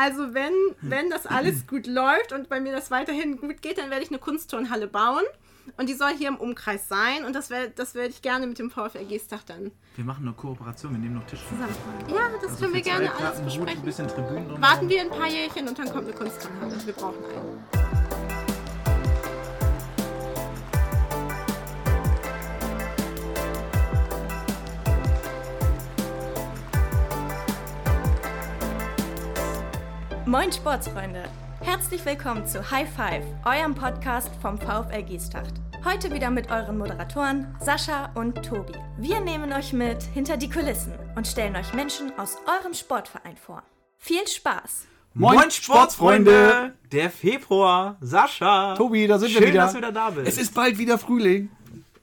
Also wenn, wenn das alles gut läuft und bei mir das weiterhin gut geht, dann werde ich eine Kunstturnhalle bauen. Und die soll hier im Umkreis sein. Und das, wär, das werde ich gerne mit dem VfR Geestach dann Wir machen eine Kooperation, wir nehmen noch Tisch zusammen. Ja, das Also können wir gerne alles Gut, besprechen. bisschen Tribünen drumherum. Warten wir ein paar Jährchen und dann kommt eine Kunstturnhalle. Wir brauchen einen. Moin Sportsfreunde! Herzlich willkommen zu High Five, eurem Podcast vom VfL Giestacht. Heute wieder mit euren Moderatoren Sascha und Tobi. Wir nehmen euch mit hinter die Kulissen und stellen euch Menschen aus eurem Sportverein vor. Viel Spaß! Moin, Sportsfreunde! Der Februar, Sascha. Tobi, da sind Schön, wir wieder. dass du wieder da bist. Es ist bald wieder Frühling.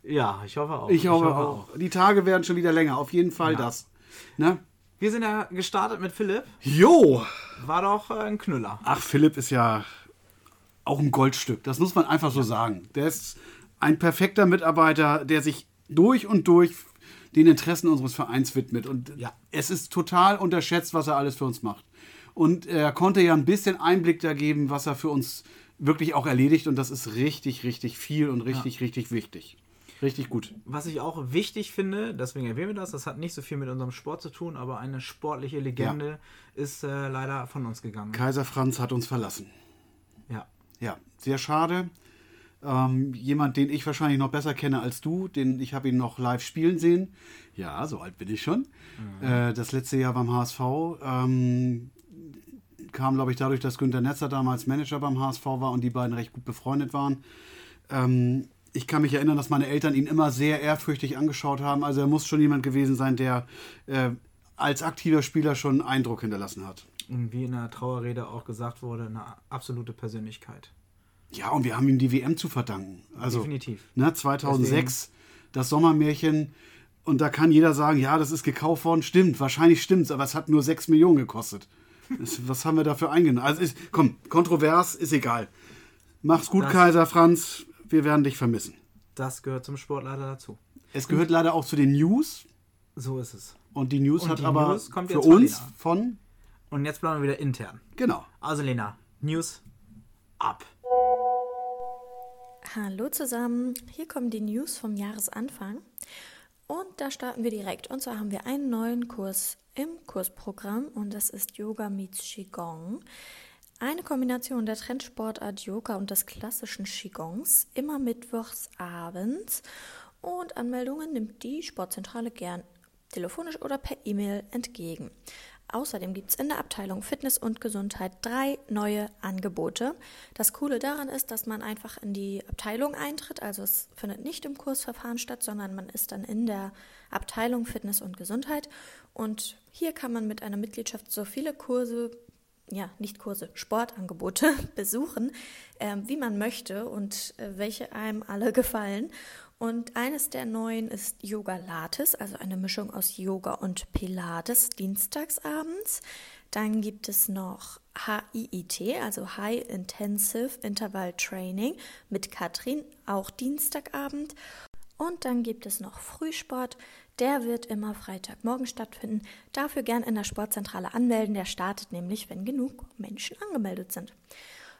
ja, ich hoffe auch. Ich hoffe, auch. Die Tage werden schon wieder länger. Auf jeden Fall Ja. das. Ne? Wir sind ja gestartet mit Philipp. Jo! War doch äh, ein Knüller. Ach, Philipp ist ja auch ein Goldstück. Das muss man einfach so sagen. Der ist ein perfekter Mitarbeiter, der sich durch und durch den Interessen unseres Vereins widmet. Und Ja. es ist total unterschätzt, was er alles für uns macht. Und er konnte ja ein bisschen Einblick da geben, was er für uns wirklich auch erledigt. Und das ist richtig, richtig viel und richtig, richtig wichtig. Richtig gut. Was ich auch wichtig finde, deswegen erwähnen wir das, das hat nicht so viel mit unserem Sport zu tun, aber eine sportliche Legende ist äh, leider von uns gegangen. Kaiser Franz hat uns verlassen. Ja. Ja, sehr schade. Ähm, jemand, den ich wahrscheinlich noch besser kenne als du, den ich habe ihn noch live spielen sehen. Ja, so alt bin ich schon. Äh, das letzte Jahr beim HSV ähm, kam, glaube ich, dadurch, dass Günter Netzer damals Manager beim HSV war und die beiden recht gut befreundet waren. Ähm, ich kann mich erinnern, dass meine Eltern ihn immer sehr ehrfürchtig angeschaut haben. Also er muss schon jemand gewesen sein, der äh, als aktiver Spieler schon Eindruck hinterlassen hat. Und wie in der Trauerrede auch gesagt wurde, eine absolute Persönlichkeit. Ja, und wir haben ihm die WM zu verdanken. Also, Definitiv. Ne, 2006, das Sommermärchen. Und da kann jeder sagen, ja, das ist gekauft worden. Stimmt, wahrscheinlich stimmt's, aber es hat nur 6 Millionen gekostet. Was haben wir dafür eingenommen? Also, ist, komm, kontrovers, ist egal. Mach's gut, Das- Kaiser Franz. Wir werden dich vermissen. Das gehört zum Sport leider dazu. Es gehört leider auch zu den News. So ist es. Und die News Und hat die aber News kommt für uns Lena. von. Und jetzt bleiben wir wieder intern. Genau. Also Lena, News ab. Hallo zusammen, hier kommen die News vom Jahresanfang. Und da starten wir direkt. Und zwar haben wir einen neuen Kurs im Kursprogramm und das ist Yoga meets Qigong. Eine Kombination der Trendsportart Yoga und des klassischen Qigongs, immer mittwochs abends. Und Anmeldungen nimmt die Sportzentrale gern telefonisch oder per E-Mail entgegen. Außerdem gibt es in der Abteilung Fitness und Gesundheit drei neue Angebote. Das Coole daran ist, dass man einfach in die Abteilung eintritt. Also es findet nicht im Kursverfahren statt, sondern man ist dann in der Abteilung Fitness und Gesundheit. Und hier kann man mit einer Mitgliedschaft so viele Kurse ja, nicht Kurse, Sportangebote besuchen, ähm, wie man möchte und äh, welche einem alle gefallen. Und eines der neuen ist Yoga Lattes, also eine Mischung aus Yoga und Pilates, dienstagsabends. Dann gibt es noch HIIT, also High Intensive Interval Training mit Katrin, auch Dienstagabend. Und dann gibt es noch Frühsport. Der wird immer Freitagmorgen stattfinden. Dafür gern in der Sportzentrale anmelden. Der startet nämlich, wenn genug Menschen angemeldet sind.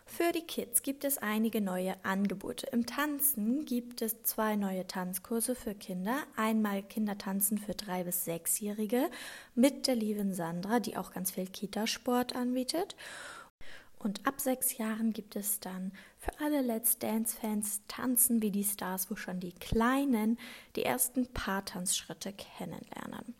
Für die Kids gibt es einige neue Angebote. Im Tanzen gibt es zwei neue Tanzkurse für Kinder. Einmal Kindertanzen für drei bis sechsjährige mit der lieben Sandra, die auch ganz viel Kitasport anbietet. Und ab sechs Jahren gibt es dann für alle Let's Dance-Fans Tanzen wie die Stars, wo schon die Kleinen die ersten Paartanzschritte kennenlernen.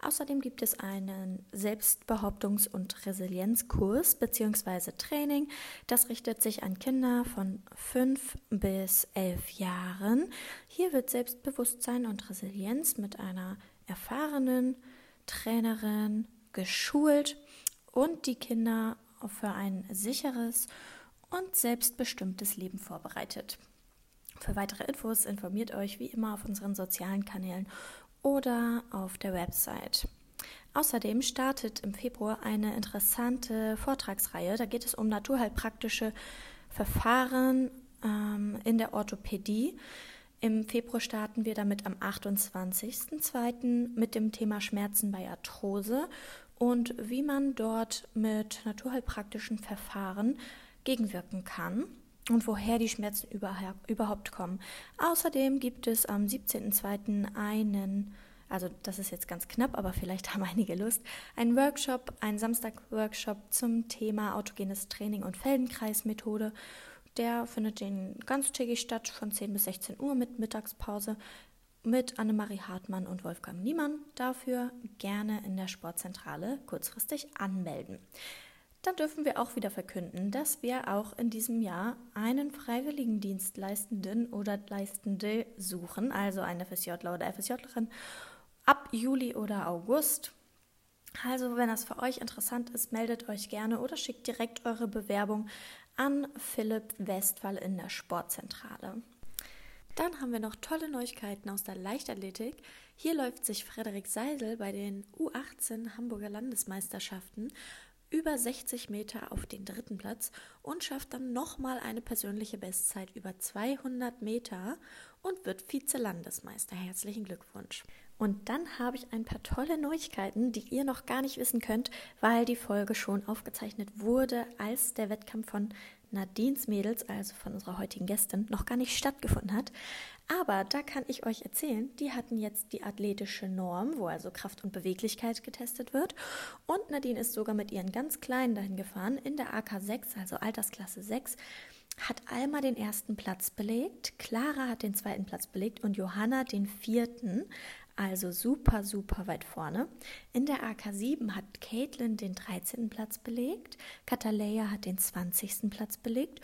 Außerdem gibt es einen Selbstbehauptungs- und Resilienzkurs bzw. Training. Das richtet sich an Kinder von 5 bis 11 Jahren. Hier wird Selbstbewusstsein und Resilienz mit einer erfahrenen Trainerin geschult und die Kinder für ein sicheres und selbstbestimmtes Leben vorbereitet. Für weitere Infos informiert euch wie immer auf unseren sozialen Kanälen oder auf der Website. Außerdem startet im Februar eine interessante Vortragsreihe. Da geht es um naturheilpraktische Verfahren ähm, in der Orthopädie. Im Februar starten wir damit am 28.02. mit dem Thema Schmerzen bei Arthrose. und wie man dort mit naturheilpraktischen Verfahren gegenwirken kann und woher die Schmerzen überhaupt kommen. Außerdem gibt es am 17.02. einen, also das ist jetzt ganz knapp, aber vielleicht haben einige Lust, einen Workshop, einen Samstag-Workshop zum Thema autogenes Training und Feldenkreismethode. Der findet den ganztägig statt von 10 bis 16 Uhr mit Mittagspause mit Annemarie Hartmann und Wolfgang Niemann. Dafür gerne in der Sportzentrale kurzfristig anmelden. Dann dürfen wir auch wieder verkünden, dass wir auch in diesem Jahr einen Freiwilligendienstleistenden oder Leistende suchen, also eine FSJler oder FSJlerin ab Juli oder August. Also, wenn das für euch interessant ist, meldet euch gerne oder schickt direkt eure Bewerbung an Philipp Westphal in der Sportzentrale. Dann haben wir noch tolle Neuigkeiten aus der Leichtathletik. Hier läuft sich Frederik Seidel bei den U18 Hamburger Landesmeisterschaften über 60 Meter auf den dritten Platz und schafft dann nochmal eine persönliche Bestzeit über 200 Meter und wird Vize-Landesmeister. Herzlichen Glückwunsch. Und dann habe ich ein paar tolle Neuigkeiten, die ihr noch gar nicht wissen könnt, weil die Folge schon aufgezeichnet wurde, als der Wettkampf von Nadines Mädels, also von unserer heutigen Gästin, noch gar nicht stattgefunden hat. Aber da kann ich euch erzählen, die hatten jetzt die athletische Norm, wo also Kraft und Beweglichkeit getestet wird. Und Nadine ist sogar mit ihren ganz Kleinen dahin gefahren, in der AK6, also Altersklasse 6 hat Alma den ersten Platz belegt, Clara hat den zweiten Platz belegt und Johanna den vierten also super, super weit vorne. In der AK7 hat Caitlin den 13. Platz belegt, Kataleya hat den 20. Platz belegt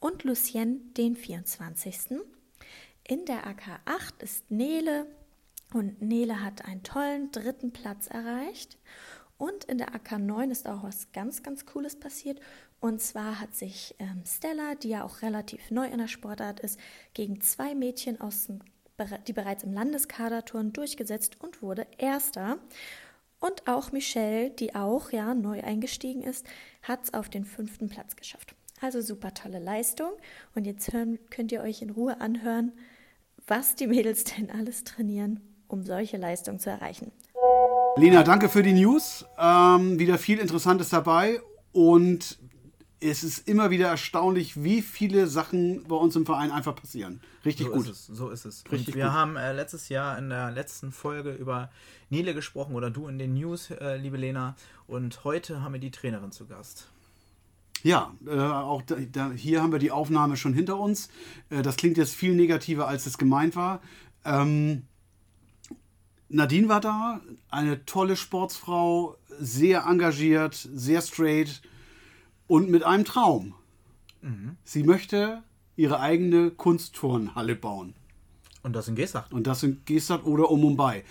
und Lucienne den 24. In der AK8 ist Nele und Nele hat einen tollen dritten Platz erreicht. Und in der AK9 ist auch was ganz, ganz Cooles passiert. Und zwar hat sich ähm, Stella, die ja auch relativ neu in der Sportart ist, gegen zwei Mädchen aus dem die bereits im Landeskaderturn durchgesetzt und wurde Erster. Und auch Michelle, die auch ja neu eingestiegen ist, hat es auf den fünften Platz geschafft. Also super tolle Leistung. Und jetzt hören, könnt ihr euch in Ruhe anhören, was die Mädels denn alles trainieren, um solche Leistungen zu erreichen. Lena, danke für die News. Ähm, wieder viel Interessantes dabei. Und es ist immer wieder erstaunlich, wie viele Sachen bei uns im Verein einfach passieren. Richtig so gut. Ist es, so ist es. Richtig und wir gut. haben äh, letztes Jahr in der letzten Folge über Nele gesprochen oder du in den News, äh, liebe Lena. Und heute haben wir die Trainerin zu Gast. Ja, äh, auch da, da, hier haben wir die Aufnahme schon hinter uns. Äh, das klingt jetzt viel negativer, als es gemeint war. Ähm, Nadine war da, eine tolle Sportsfrau, sehr engagiert, sehr straight und mit einem Traum. Sie möchte ihre eigene Kunstturnhalle bauen. Und das in Geestach. Und das in Gestad oder um Mumbai.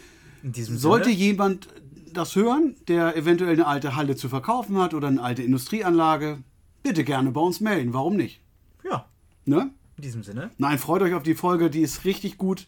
Sollte jemand das hören, der eventuell eine alte Halle zu verkaufen hat oder eine alte Industrieanlage, bitte gerne bei uns melden. Warum nicht? ja, Ne? in diesem Sinne. Nein, freut euch auf die Folge, die ist richtig gut.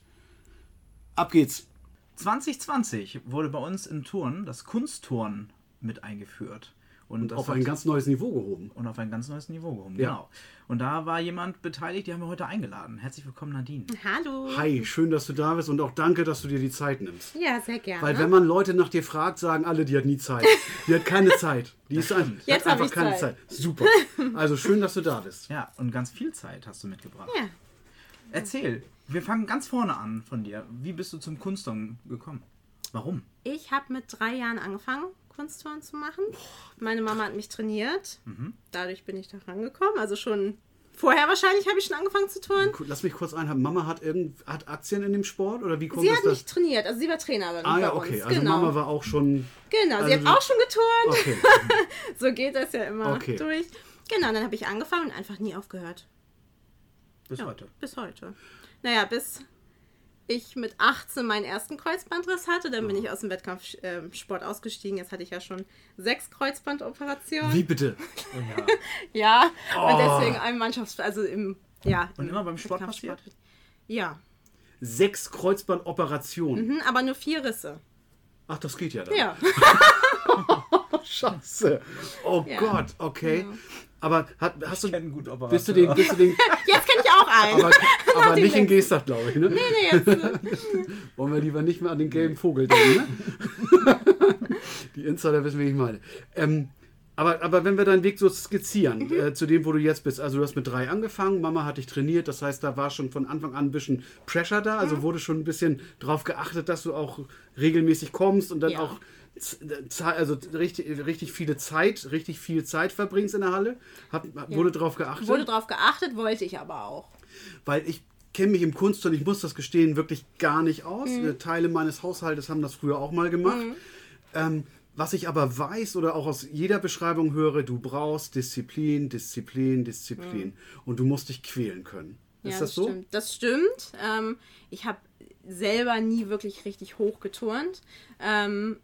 Ab geht's. 2020 wurde bei uns im Turn das Kunstturn mit eingeführt. Und, das auf ein ganz neues Niveau gehoben. und auf ein ganz neues Niveau gehoben. Ja. Genau. Und da war jemand beteiligt, die haben wir heute eingeladen. Herzlich willkommen, Nadine. Hallo. Hi, schön, dass du da bist und auch danke, dass du dir die Zeit nimmst. Ja, sehr gerne. Weil wenn man Leute nach dir fragt, sagen alle, die hat nie Zeit. Die hat keine Zeit. Die ist ein, Jetzt hat einfach ich keine Zeit. Zeit. Super. Also schön, dass du da bist. Ja, und ganz viel Zeit hast du mitgebracht. ja. Erzähl, wir fangen ganz vorne an von dir. Wie bist du zum Kunstturnen gekommen? Warum? Ich habe mit drei Jahren angefangen, Kunstturnen zu machen. Meine Mama hat mich trainiert. Mhm. Dadurch bin ich da rangekommen. Also schon vorher wahrscheinlich habe ich schon angefangen zu turnen. Lass mich kurz einhaben. Mama hat, irgend, hat Aktien in dem Sport oder wie kommt Sie das? hat mich trainiert. Also sie war Trainerin ah ja, uns. okay. Also genau. Mama war auch schon. genau, sie also hat du- auch schon geturnt. Okay. So geht das ja immer Okay. durch. Genau, dann habe ich angefangen und einfach nie aufgehört. Bis Ja, heute. Bis heute. Naja, bis ich mit 18 meinen ersten Kreuzbandriss hatte. Dann bin ich aus dem Wettkampfsport ausgestiegen. Jetzt hatte ich ja schon sechs Kreuzbandoperationen. Wie bitte? Ja, Oh. und deswegen ein Mannschafts... Also im... Ja. Und im immer beim Sport Wettkampfsport. Ja, Sechs Kreuzbandoperationen. mhm, aber nur vier Risse. Ach, das geht ja dann. Ja. Scheiße. Oh Ja. Gott, okay. Aber hat, hast du, kenn gut Operateur. bist du den, bist du den, Jetzt kenne ich auch einen. aber, aber nicht in. Gestach, glaube ich, ne? nee, nee, jetzt... äh, Wollen wir lieber nicht mehr an den gelben Vogel denken, ne? Die Insider wissen, wie ich meine. Ähm, aber, aber wenn wir deinen Weg so skizzieren, Mhm. äh, zu dem, wo du jetzt bist, also du hast mit drei angefangen, Mama hat dich trainiert, das heißt, da war schon von Anfang an ein bisschen Pressure da, Mhm. also wurde schon ein bisschen drauf geachtet, dass du auch regelmäßig kommst und dann Ja. auch also richtig, richtig viele Zeit, richtig viel Zeit verbringst in der Halle. Hab, Wurde drauf geachtet? Wurde drauf geachtet, wollte ich aber auch. weil ich kenne mich im Kunst und ich muss das gestehen, wirklich gar nicht aus. Mhm. Äh, Teile meines Haushaltes haben das früher auch mal gemacht. Ähm, was ich aber weiß oder auch aus jeder Beschreibung höre, du brauchst Disziplin, Disziplin, Disziplin. Und du musst dich quälen können. Ist ja, das, so? Stimmt. Das stimmt. Ähm, ich habe selber nie wirklich richtig hoch geturnt. Ähm,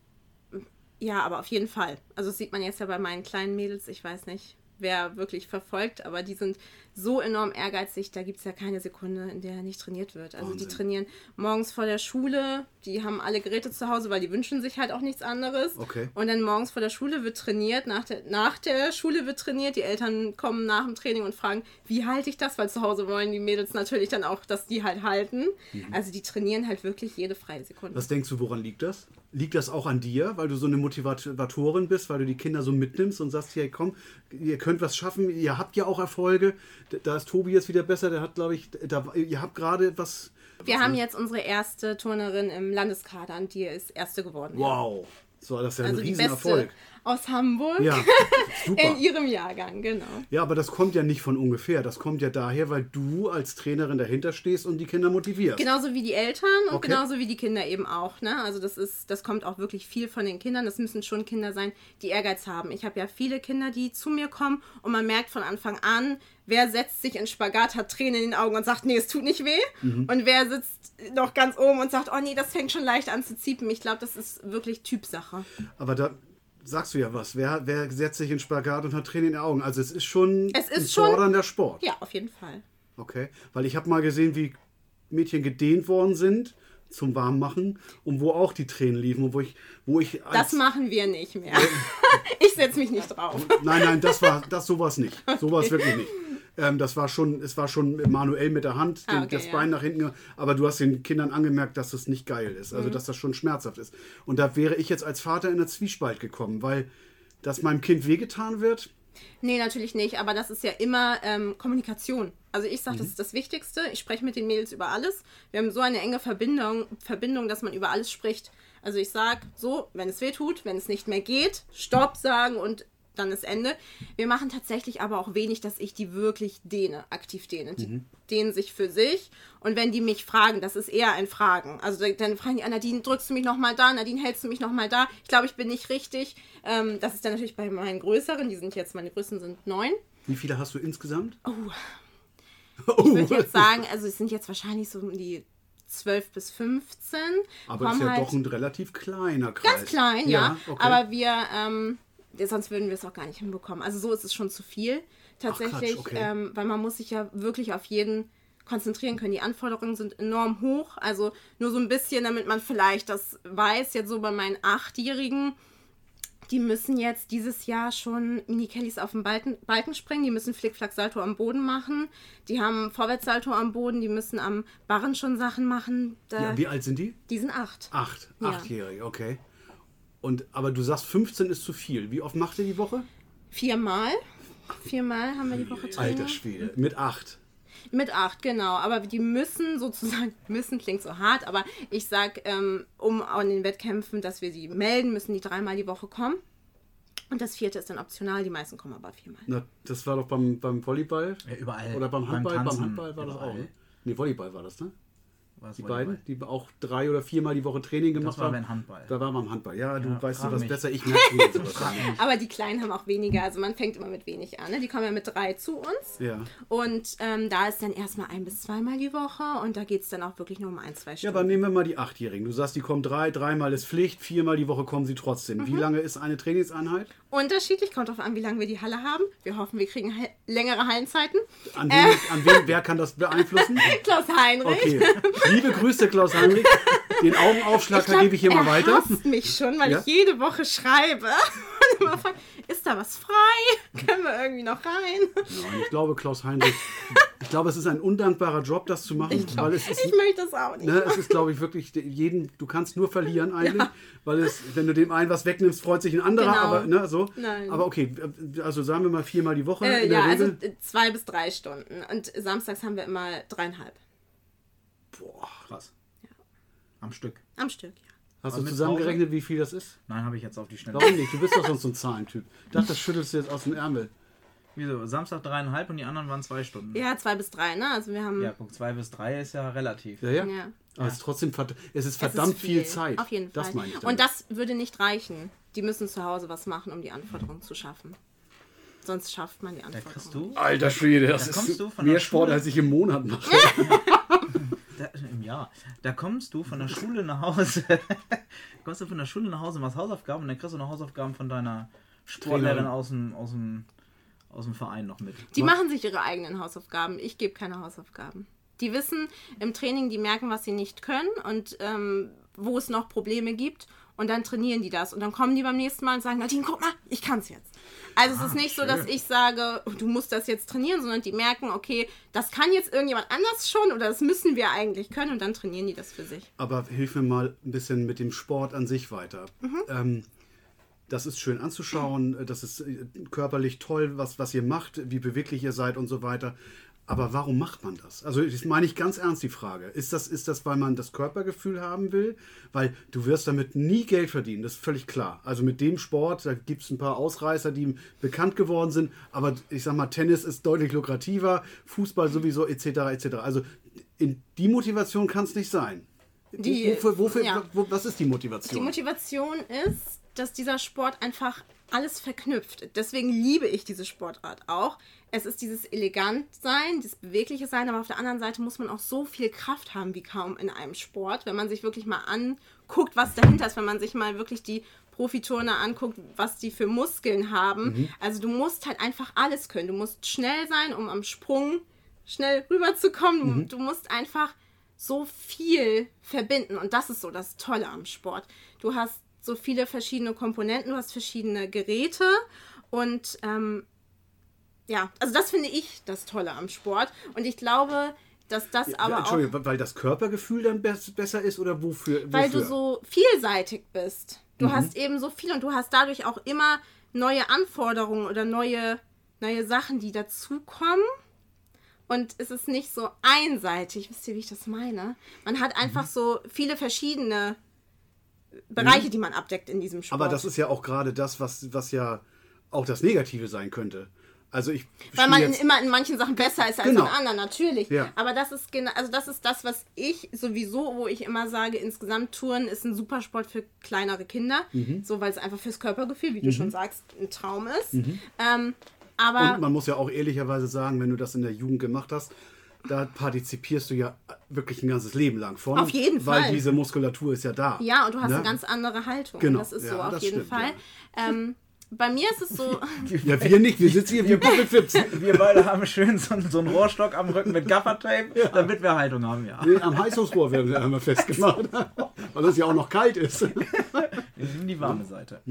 ja, aber auf jeden Fall. Also das sieht man jetzt ja bei meinen kleinen Mädels. Ich weiß nicht, wer wirklich verfolgt, aber die sind so enorm ehrgeizig, da gibt es ja keine Sekunde, in der nicht trainiert wird. Also Wahnsinn. die trainieren morgens vor der Schule, die haben alle Geräte zu Hause, weil die wünschen sich halt auch nichts anderes. Okay. Und dann morgens vor der Schule wird trainiert, nach der, nach der Schule wird trainiert, die Eltern kommen nach dem Training und fragen, wie halte ich das? Weil zu Hause wollen die Mädels natürlich dann auch, dass die halt halten. Also die trainieren halt wirklich jede freie Sekunde. Was denkst du, woran liegt das? Liegt das auch an dir, weil du so eine Motivatorin bist, weil du die Kinder so mitnimmst und sagst, hey, komm, ihr könnt was schaffen, ihr habt ja auch Erfolge. Da ist Tobi jetzt wieder besser, der hat, glaube ich, da, ihr habt gerade was. Wir haben jetzt unsere erste Turnerin im Landeskader und die ist erste geworden. Wow, so, das ist ja Also ein die beste Riesenerfolg. Aus Hamburg Ja, super. in ihrem Jahrgang, genau. Ja, aber das kommt ja nicht von ungefähr. Das kommt ja daher, weil du als Trainerin dahinter stehst und die Kinder motivierst. Genauso wie die Eltern und Okay. genauso wie die Kinder eben auch. Ne? Also das ist, das kommt auch wirklich viel von den Kindern. Das müssen schon Kinder sein, die Ehrgeiz haben. Ich habe ja viele Kinder, die zu mir kommen und man merkt von Anfang an, wer setzt sich in Spagat, hat Tränen in den Augen und sagt, nee, es tut nicht weh. Mhm. Und wer sitzt noch ganz oben und sagt, oh nee, das fängt schon leicht an zu ziepen. Ich glaube, das ist wirklich Typsache. Aber da sagst du ja was. Wer, wer setzt sich in Spagat und hat Tränen in den Augen? Also es ist schon Es ist ein schon- fordernder Sport. Ja, auf jeden Fall. Okay. Weil ich habe mal gesehen, wie Mädchen gedehnt worden sind zum Warmmachen und wo auch die Tränen liefen und wo ich, wo ich Das machen wir nicht mehr. ich setze mich nicht drauf. Nein, nein, das war das sowas nicht. Sowas wirklich nicht. Ähm, das war schon, es war schon manuell mit der Hand, den, Ah, okay, das ja. Bein nach hinten, aber du hast den Kindern angemerkt, dass das nicht geil ist, Mhm. also dass das schon schmerzhaft ist. Und da wäre ich jetzt als Vater in der Zwiespalt gekommen, weil dass meinem Kind wehgetan wird, Nee, natürlich nicht, aber das ist ja immer ähm, Kommunikation. Also ich Mhm. sage, das ist das Wichtigste. Ich spreche mit den Mädels über alles. Wir haben so eine enge Verbindung, Verbindung, dass man über alles spricht. Also ich sage so, wenn es weh tut, wenn es nicht mehr geht, Stopp sagen und dann ist Ende. Wir machen tatsächlich aber auch wenig, dass ich die wirklich dehne, aktiv dehne. Die Mhm. dehnen sich für sich. Und wenn die mich fragen, das ist eher ein Fragen. Also dann- fragen die, ah, Nadine, drückst du mich nochmal da? Nadine, hältst du mich nochmal da? Ich glaube, ich bin nicht richtig. Ähm, das ist dann natürlich bei meinen Größeren. Die sind jetzt, meine Größten sind neun. wie viele hast du insgesamt? Oh. Ich würde jetzt sagen, also es sind jetzt wahrscheinlich so um die 12 bis 15. aber ist Kommen ja halt doch ein relativ kleiner Kreis. ganz klein, ja. okay. Aber wir, ähm, sonst würden wir es auch gar nicht hinbekommen. Also so ist es schon zu viel. Tatsächlich, Quatsch, okay. ähm, weil man muss sich ja wirklich auf jeden konzentrieren können. Die Anforderungen sind enorm hoch. Also nur so ein bisschen, damit man vielleicht das weiß, jetzt so bei meinen Achtjährigen, die müssen jetzt dieses Jahr schon Mini-Kellys auf den Balken, Balken springen. Die müssen Flick-Flack-Salto am Boden machen. Die haben Vorwärtssalto am Boden. Die müssen am Barren schon Sachen machen. Da, ja, wie alt sind die? die sind acht. Acht. Ja. Achtjährige, okay. Und, aber du sagst, 15 ist zu viel. Wie oft macht ihr die Woche? Viermal. Viermal haben wir die Woche Training. Alter Schwede. Mit acht. Mit acht, genau. Aber die müssen sozusagen, müssen klingt so hart, aber ich sag, ähm, um an den Wettkämpfen, dass wir sie melden, müssen die dreimal die Woche kommen. Und das vierte ist dann optional, die meisten kommen aber viermal. Na, das war doch beim, beim Volleyball. Ja, überall. Oder beim Handball. Beim, Tanzen, Handball war das überall. auch. Ne? Nee, Volleyball war das, ne? Was Die beiden, die auch drei oder viermal die Woche Training gemacht war haben. beim Handball. Da war beim Handball. Ja, du Ja, weißt frag sowas mich. besser. Ich merke mir sowas. Aber die Kleinen haben auch weniger, also man fängt immer mit wenig an. Ne? Die kommen ja mit drei zu uns. Ja. Und ähm, da ist dann erstmal ein bis zweimal die Woche und da geht es dann auch wirklich nur um ein, zwei Ja, Stunden. aber nehmen wir mal die Achtjährigen. Du sagst, die kommen drei, dreimal ist Pflicht, viermal die Woche kommen sie trotzdem. Mhm. Wie lange ist eine Trainingseinheit? Unterschiedlich, kommt darauf an, wie lange wir die Halle haben. Wir hoffen, wir kriegen längere Hallenzeiten. An wen, an wen, wer kann das beeinflussen? Klaus Heinrich. Okay. Liebe Grüße, Klaus Heinrich. Den Augenaufschlag glaub, gebe ich hier mal er weiter. hasst mich schon, weil Ja? ich jede Woche schreibe. Und immer fragt, ist da was frei? Können wir irgendwie noch rein? Ja, ich glaube, Klaus Heinrich Ich glaube, es ist ein undankbarer Job, das zu machen, weil es ist, Ich möchte das auch nicht. ne, es ist, glaube ich, wirklich jeden, du kannst nur verlieren eigentlich, weil es, wenn du dem einen was wegnimmst, freut sich ein anderer, Genau. aber ne, so. Nein. Aber okay, also sagen wir mal viermal die Woche Äh, ja, also Regel. äh, zwei bis drei Stunden. Und samstags haben wir immer dreieinhalb. Boah, krass. Am Stück. Am Stück, ja. Hast aber du zusammengerechnet, wie viel das ist? Nein, habe ich jetzt auf die Schnelle. Warum nicht? Du bist doch sonst so ein Zahlentyp. Ich dachte, das schüttelst du jetzt aus dem Ärmel. Wieso? Samstag dreieinhalb und die anderen waren zwei Stunden. Ja, zwei bis drei, ne? Also wir haben. Ja, guck, zwei bis drei ist ja relativ. Ja, ja. Ja. Aber es ist trotzdem verd es ist Es verdammt ist viel. Zeit. Auf jeden Fall. Das meine ich. Und das würde nicht reichen. Die müssen zu Hause was machen, um die Anforderungen zu schaffen. Sonst schafft man die Da Anforderungen. kriegst du Alter Schwede, das Da ist kommst du von mehr der Sport, Schule. als ich im Monat mache. Da, Im Jahr. Da kommst du von der Schule nach Hause. kommst du von der Schule nach Hause, machst Hausaufgaben und dann kriegst du noch Hausaufgaben von deiner Sportlehrerin aus dem, aus, dem, aus dem Verein noch mit. Die machen sich ihre eigenen Hausaufgaben. Ich gebe keine Hausaufgaben. Die wissen im Training, die merken, was sie nicht können und ähm, wo es noch Probleme gibt. Und dann trainieren die das. Und dann kommen die beim nächsten Mal und sagen, Nadine, guck mal, ich kann es jetzt. Also es ist nicht so, dass ich sage, oh, du musst das jetzt trainieren, sondern die merken, okay, das kann jetzt irgendjemand anders schon oder das müssen wir eigentlich können und dann trainieren die das für sich. Aber hilf mir mal ein bisschen mit dem Sport an sich weiter. Mhm. Ähm, das ist schön anzuschauen, das ist äh, körperlich toll, was, was ihr macht, wie beweglich ihr seid und so weiter. Aber warum macht man das? Also das meine ich ganz ernst die Frage. Ist das, ist das, weil man das Körpergefühl haben will? Weil du wirst damit nie Geld verdienen, das ist völlig klar. Also mit dem Sport, da gibt es ein paar Ausreißer, die bekannt geworden sind, aber ich sag mal, Tennis ist deutlich lukrativer, Fußball sowieso etc. etc. Also in die Motivation kann es nicht sein. Die- wofür, wofür, ja. was ist die Die Motivation? Motivation ist, dass dieser Sport einfach alles verknüpft. Deswegen liebe ich diese Sportart auch. Es ist dieses Elegantsein, dieses bewegliche Sein, aber auf der anderen Seite muss man auch so viel Kraft haben wie kaum in einem Sport, wenn man sich wirklich mal anguckt, was dahinter ist, wenn man sich mal wirklich die Profiturner anguckt, was die für Muskeln haben. Also du musst halt einfach alles können. Du musst schnell sein, um am Sprung schnell rüberzukommen. Du, du musst einfach so viel verbinden. Und das ist so das Tolle am Sport. Du hast so viele verschiedene Komponenten, du hast verschiedene Geräte und ähm, ja, also das finde ich das Tolle am Sport. Und ich glaube, dass das Ja, aber auch, Entschuldigung, weil das Körpergefühl dann bes- besser ist oder wofür? weil du wofür? so vielseitig bist. Mhm. Du hast eben so viel und du hast dadurch auch immer neue Anforderungen oder neue, neue Sachen, die dazukommen. Und es ist nicht so einseitig. Wisst ihr, wie ich das meine? Man hat Mhm. einfach so viele verschiedene Bereiche, die man abdeckt in diesem Sport. Aber das ist ja auch gerade das, was, was ja auch das Negative sein könnte. Also ich Weil man jetzt, immer in manchen Sachen besser ist als Genau. in anderen, natürlich. Ja. Aber das ist genau, also das ist das, was ich sowieso, wo ich immer sage, insgesamt Touren ist ein Supersport für kleinere Kinder. Mhm. So, weil es einfach fürs Körpergefühl, wie du schon sagst, ein Traum ist. Ähm, aber und man muss ja auch ehrlicherweise sagen, wenn du das in der Jugend gemacht hast, da partizipierst du ja wirklich ein ganzes Leben lang von. Auf jeden Weil Fall. diese Muskulatur ist ja da. ja, und du hast Ne? eine ganz andere Haltung. Genau. Das ist Ja, so auf jeden stimmt, Fall. Ähm, bei mir ist es so, Ja, wir nicht, wir sitzen hier wie Puppetfips. Wir beide haben schön so, einen- so einen Rohrstock am Rücken mit Gaffertape, damit wir Haltung haben, ja. Nee, am Heißungsrohr werden wir einmal festgemacht, weil es ja auch noch kalt ist. Wir nehmen die warme Seite.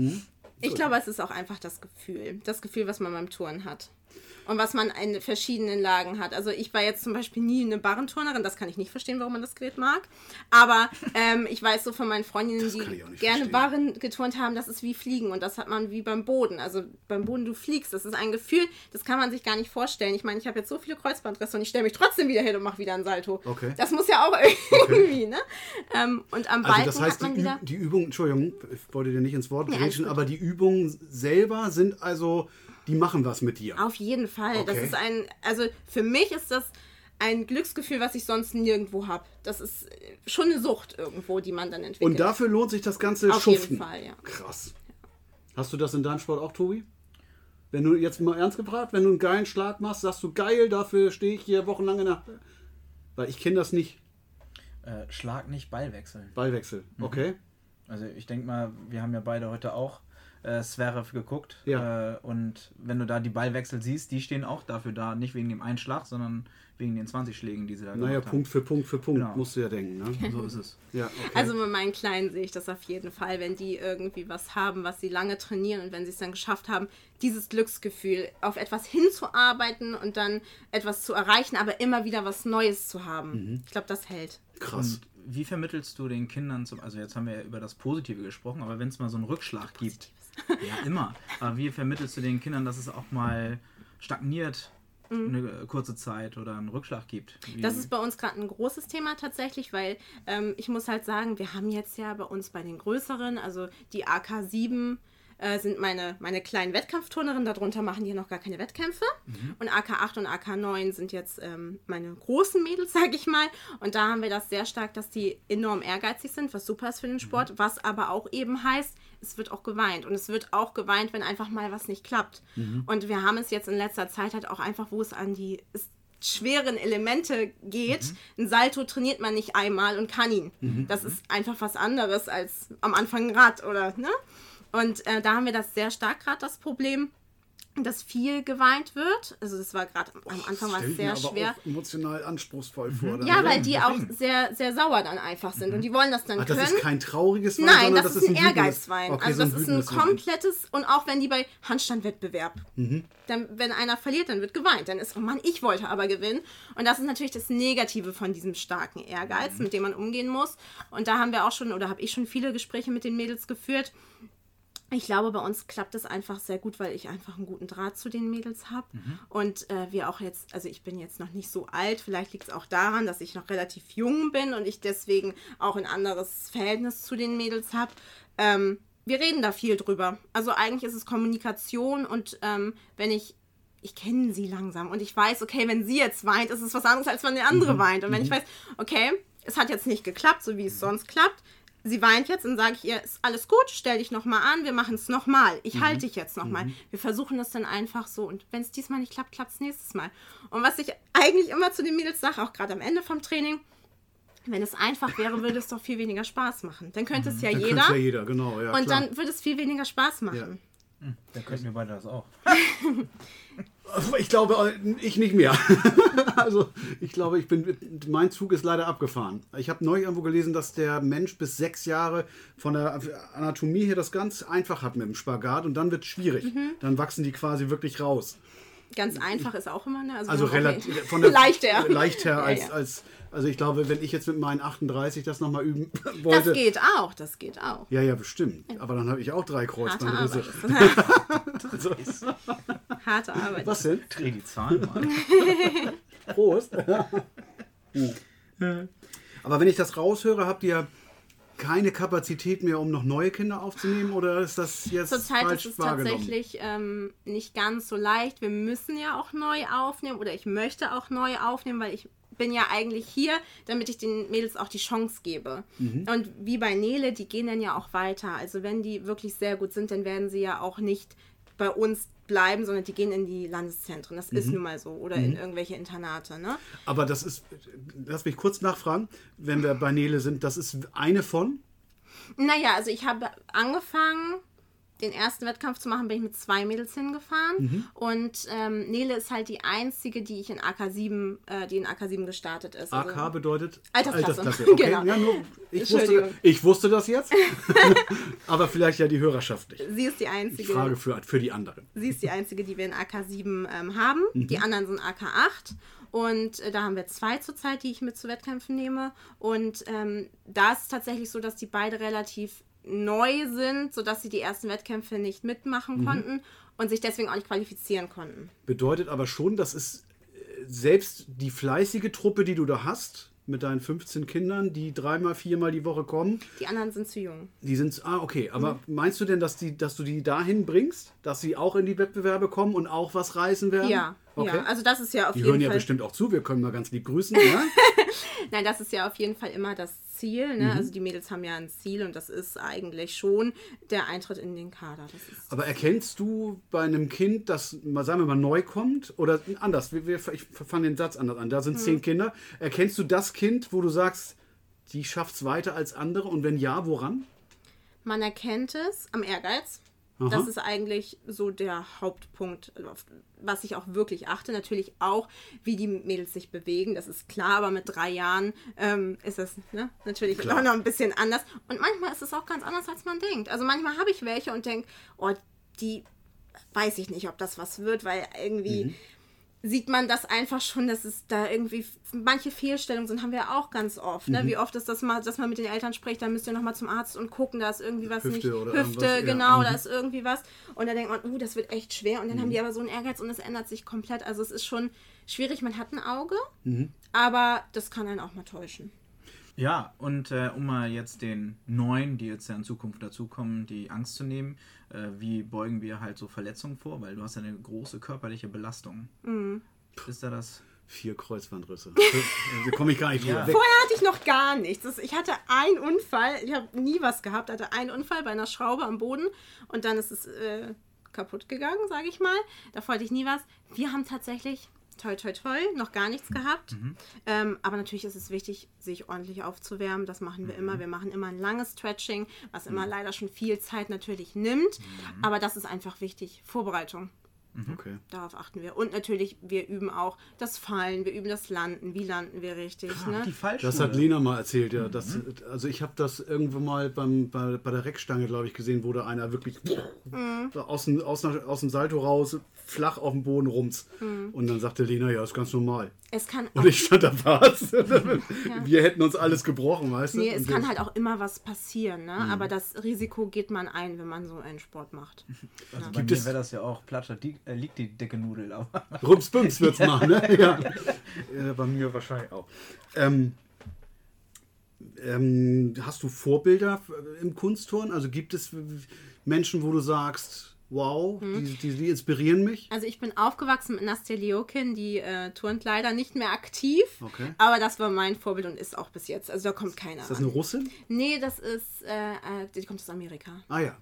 ich glaube, es ist auch einfach das Gefühl. Das Gefühl, was man beim Touren hat. Und was man in verschiedenen Lagen hat. Also ich war jetzt zum Beispiel nie eine Barrenturnerin, das kann ich nicht verstehen, warum man das Gerät mag. Aber ähm, ich weiß so von meinen Freundinnen, die gerne verstehen. Barren geturnt haben, das ist wie Fliegen und das hat man wie beim Boden. Also beim Boden, du fliegst, das ist ein Gefühl, das kann man sich gar nicht vorstellen. Ich meine, ich habe jetzt so viele Kreuzbandrisse und ich stelle mich trotzdem wieder hin und mache wieder ein Salto. Okay. Das muss ja auch irgendwie, ne? Ähm, und am Also Balken das heißt, hat man die, wieder... Die Übung, Entschuldigung, ich wollte dir nicht ins Wort grätschen, gut. aber die Übungen selber sind also, die machen was mit dir. Auf jeden Fall. Das Okay. ist ein, also für mich ist das ein Glücksgefühl, was ich sonst nirgendwo habe. Das ist äh, schon eine Sucht irgendwo, die man dann entwickelt. Und dafür lohnt sich das ganze Auf Schuften. jeden Fall, ja. Krass. Hast du das in deinem Sport auch, Tobi? Wenn du jetzt mal ernst gefragt, wenn du einen geilen Schlag machst, sagst du geil, dafür stehe ich hier wochenlang in der. Weil ich kenne das nicht. Äh, Schlag nicht, Ball wechseln. Ballwechsel. Mhm. Okay. Also ich denke mal, wir haben ja beide heute auch äh, Zverev geguckt. Ja. Äh, und wenn du da die Ballwechsel siehst, die stehen auch dafür da, nicht wegen dem Einschlag, sondern wegen den 20 Schlägen, die sie da Naja, gemacht Punkt für Punkt für Punkt, Genau. musst du ja denken. Ne? haben. So ist es. Ja, okay. Also bei meinen Kleinen sehe ich das auf jeden Fall, wenn die irgendwie was haben, was sie lange trainieren und wenn sie es dann geschafft haben, dieses Glücksgefühl auf etwas hinzuarbeiten und dann etwas zu erreichen, aber immer wieder was Neues zu haben. Mhm. Ich glaube, das hält. Krass. Und wie vermittelst du den Kindern zum, also jetzt haben wir ja über das Positive gesprochen, aber wenn es mal so einen Rückschlag gibt, ja immer, aber wie vermittelst du den Kindern, dass es auch mal stagniert eine kurze Zeit oder einen Rückschlag gibt? Wie, Mhm. Das ist bei uns gerade ein großes Thema tatsächlich, weil ähm, ich muss halt sagen, wir haben jetzt ja bei uns bei den größeren, also die AK7 äh, sind meine, meine kleinen Wettkampfturnerinnen, darunter machen die noch gar keine Wettkämpfe. Und AK8 und AK9 sind jetzt ähm, meine großen Mädels, sag ich mal. Und da haben wir das sehr stark, dass die enorm ehrgeizig sind, was super ist für den Sport, was aber auch eben heißt, es wird auch geweint. Und es wird auch geweint, wenn einfach mal was nicht klappt. Und wir haben es jetzt in letzter Zeit halt auch einfach, wo es an die schweren Elemente geht. Ein Salto trainiert man nicht einmal und kann ihn. Das ist einfach was anderes als am Anfang ein Rad oder, ne? Und äh, da haben wir das sehr stark gerade das Problem, dass viel geweint wird. Also das war gerade am Anfang war es sehr aber schwer. auch emotional anspruchsvoll vor. dann, Ja, oder? weil die auch sehr, sehr sauer dann einfach sind und die wollen das dann Ach, das können. ist kein trauriges Wein, Nein, sondern das, ist ein wütendes- Ehrgeizwein. Okay, also so das ist ein komplettes und auch wenn die bei Handstandwettbewerb, Mhm. dann, wenn einer verliert, dann wird geweint. Dann ist, oh Mann, ich wollte aber gewinnen. Und das ist natürlich das Negative von diesem starken Ehrgeiz, Mhm. mit dem man umgehen muss. Und da haben wir auch schon, oder habe ich schon viele Gespräche mit den Mädels geführt. Ich glaube, bei uns klappt es einfach sehr gut, weil ich einfach einen guten Draht zu den Mädels habe. Und äh, wir auch jetzt, also ich bin jetzt noch nicht so alt, vielleicht liegt es auch daran, dass ich noch relativ jung bin und ich deswegen auch ein anderes Verhältnis zu den Mädels habe. Ähm, wir reden da viel drüber. Also eigentlich ist es Kommunikation und ähm, wenn ich, ich kenne sie langsam und ich weiß, okay, wenn sie jetzt weint, ist es was anderes, als wenn der andere weint. Und wenn ich weiß, okay, es hat jetzt nicht geklappt, so wie es sonst klappt, sie weint jetzt und sage ich ihr, ist alles gut, stell dich nochmal an, wir machen es nochmal. Ich halte dich jetzt nochmal. Wir versuchen das dann einfach so. Und wenn es diesmal nicht klappt, klappt es nächstes Mal. Und was ich eigentlich immer zu den Mädels sage, auch gerade am Ende vom Training, wenn es einfach wäre, würde es doch viel weniger Spaß machen. Dann könnte es ja Dann jeder. ja jeder, genau. Ja, und klar. dann würde es viel weniger Spaß machen. Dann könnten wir beide das auch. Ich glaube, ich nicht mehr. also, ich glaube, ich bin, mein Zug ist leider abgefahren. Ich habe neulich irgendwo gelesen, dass der Mensch bis sechs Jahre von der Anatomie her das ganz einfach hat mit dem Spagat und dann wird es schwierig. Mhm. Dann wachsen die quasi wirklich raus. Ganz einfach ist auch immer, ne? Also auch relativ von der leichter. leichter Ja, als, ja. als also ich glaube, wenn ich jetzt mit meinen 38 das nochmal üben wollte. Das geht auch, das geht auch. Ja, ja, bestimmt. Aber dann habe ich auch drei Kreuzbandrisse. Arbeit. Harte Arbeit. Was denn? Dreh die Zahlen mal. Prost. Aber wenn ich das raushöre, habt ihr keine Kapazität mehr, um noch neue Kinder aufzunehmen? Oder ist das jetzt Zurzeit falsch ist es wahrgenommen? tatsächlich ähm, nicht ganz so leicht. Wir müssen ja auch neu aufnehmen oder ich möchte auch neu aufnehmen, weil ich bin ja eigentlich hier, damit ich den Mädels auch die Chance gebe. Mhm. Und wie bei Nele, die gehen dann ja auch weiter. Also wenn die wirklich sehr gut sind, dann werden sie ja auch nicht bei uns bleiben, sondern die gehen in die Landeszentren. Das Mhm. ist nun mal so. Oder in irgendwelche Internate. Ne? Aber das ist, lass mich kurz nachfragen, wenn wir bei Nele sind, das ist eine von? Naja, also ich habe angefangen, den ersten Wettkampf zu machen, bin ich mit zwei Mädels hingefahren. Mhm. Und ähm, Nele ist halt die einzige, die ich in AK7, äh, die in AK7 gestartet ist. Also- AK bedeutet Altersklasse. Okay, Genau. ja, nur, ich, wusste, ich wusste das jetzt, aber vielleicht ja die Hörerschaft nicht. Sie ist die Ich einzige. frage für, für die anderen. Sie ist die einzige, die wir in AK7 ähm, haben. Mhm. Die anderen sind AK8. Und äh, da haben wir zwei zurzeit, die ich mit zu Wettkämpfen nehme. Und ähm, da ist es tatsächlich so, dass die beide relativ neu sind, sodass sie die ersten Wettkämpfe nicht mitmachen Mhm. konnten und sich deswegen auch nicht qualifizieren konnten. Bedeutet aber schon, dass es äh, selbst die fleißige Truppe, die du da hast, mit deinen 15 Kindern, die dreimal, viermal die Woche kommen, Die anderen sind zu jung. die sind, ah, okay, aber Mhm. meinst du denn, dass, die, dass du die dahin bringst, dass sie auch in die Wettbewerbe kommen und auch was reißen werden? Ja, okay. ja. Also das ist ja auf die jeden hören ja Fall. bestimmt auch zu, wir können mal ganz lieb grüßen, ja? Nein, das ist ja auf jeden Fall immer das Ziel. Mhm. Ne? Also die Mädels haben ja ein Ziel und das ist eigentlich schon der Eintritt in den Kader. Aber erkennst du bei einem Kind, das, mal sagen wir mal, neu kommt, oder anders, ich fange den Satz anders an, da Mhm. sind zehn Kinder, erkennst du das Kind, wo du sagst, die schafft es weiter als andere und wenn ja, woran? Man erkennt es am Ehrgeiz. Aha. Das ist eigentlich so der Hauptpunkt, auf was ich auch wirklich achte. Natürlich auch, wie die Mädels sich bewegen, das ist klar, aber mit drei Jahren ähm, ist das ne, natürlich auch noch ein bisschen anders. Und manchmal ist es auch ganz anders, als man denkt. Also manchmal habe ich welche und denke, oh, die weiß ich nicht, ob das was wird, weil irgendwie sieht man das einfach schon, dass es da irgendwie manche Fehlstellungen sind, haben wir auch ganz oft. Ne? Wie oft ist das mal, dass man mit den Eltern spricht, dann müsst ihr nochmal zum Arzt und gucken, da ist irgendwie was Hüfte nicht. oder Hüfte, irgendwas, ja. genau, Mhm. da ist irgendwie was. Und dann denkt man, uh, das wird echt schwer. Und dann haben die aber so einen Ehrgeiz und es ändert sich komplett. Also es ist schon schwierig. Man hat ein Auge, aber das kann einen auch mal täuschen. Ja, und äh, um mal jetzt den neuen, die jetzt ja in Zukunft dazukommen, die Angst zu nehmen, äh, wie beugen wir halt so Verletzungen vor? Weil du hast ja eine große körperliche Belastung. Mhm. Ist da das? Vier Kreuzbandrisse. da komme ich gar nicht drüber Ja. weg. Vorher hatte ich noch gar nichts. Ich hatte einen Unfall, ich habe nie was gehabt, hatte einen Unfall bei einer Schraube am Boden und dann ist es äh, kaputt gegangen, sage ich mal. Da wollte ich nie was. Wir haben tatsächlich, toi toi toi, noch gar nichts gehabt. Ähm, aber natürlich ist es wichtig, sich ordentlich aufzuwärmen. Das machen wir immer. Wir machen immer ein langes Stretching, was immer leider schon viel Zeit natürlich nimmt. Aber das ist einfach wichtig. Vorbereitung. Okay. Darauf achten wir. Und natürlich, wir üben auch das Fallen, wir üben das Landen. Wie landen wir richtig? Ne? Die Fallschule. Das hat Lena mal erzählt, ja. Das, also ich habe das irgendwo mal beim, bei, bei der Reckstange, glaube ich, gesehen, wo da einer wirklich aus, dem, aus, aus dem Salto raus, flach auf dem Boden rums. Und dann sagte Lena, ja, ist ganz normal. Es kann Und ich stand da, was? Wir hätten uns alles gebrochen, weißt du? Nee, es Und kann halt auch immer was passieren, ne? Aber das Risiko geht man ein, wenn man so einen Sport macht. Also bei Gibt mir es- wäre das ja auch Platscher, die, liegt die dicke Nudel. Aber Rums-Bums wird's machen, ne? Ja. ja. Bei mir wahrscheinlich auch. Ähm, ähm, hast du Vorbilder im Kunstturnen? Also gibt es Menschen, wo du sagst, wow, Hm. die, die, die inspirieren mich? Also ich bin aufgewachsen mit Nastja Liokin, die äh, turnt leider nicht mehr aktiv. Okay. Aber das war mein Vorbild und ist auch bis jetzt. Also da kommt keiner Ist das eine Russin? Nee, das ist, äh, äh, die kommt aus Amerika. Ah ja.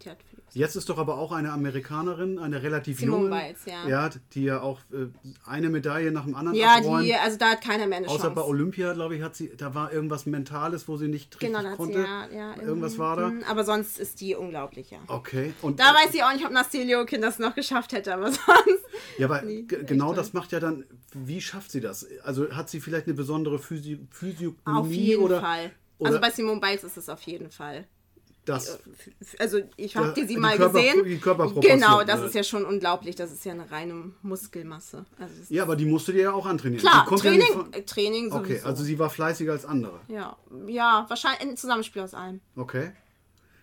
Jetzt ist doch aber auch eine Amerikanerin, eine relativ Simone junge. Biles, ja. Ja, die ja auch äh, eine Medaille nach dem anderen Ja, abräumt. die, also da hat keiner mehr eine Außer Chance. bei Olympia, glaube ich, hat sie, da war irgendwas Mentales, wo sie nicht richtig Genau, da hat sie konnte. ja, ja irgendwas mhm, war da. mhm, Aber sonst ist die unglaublich, ja. Okay. Und Da weiß ich auch nicht, ob Nastja Liokin das noch geschafft hätte, aber sonst. Ja, aber Nee, genau das macht ja dann, wie schafft sie das? Also hat sie vielleicht eine besondere Physi Physiognomie Auf jeden oder, Fall. oder also bei Simone Biles ist es auf jeden Fall. das? Also ich habe dir sie die mal Körper- gesehen. die Körperproportion, genau, das ist ja schon unglaublich. Das ist ja eine reine Muskelmasse. Also Ja, aber die musste dir ja auch antrainieren. Klar, Die Training, Ja von, äh, Training sowieso. okay, also sie war fleißiger als andere. ja, ja, wahrscheinlich ein Zusammenspiel aus allem. Okay.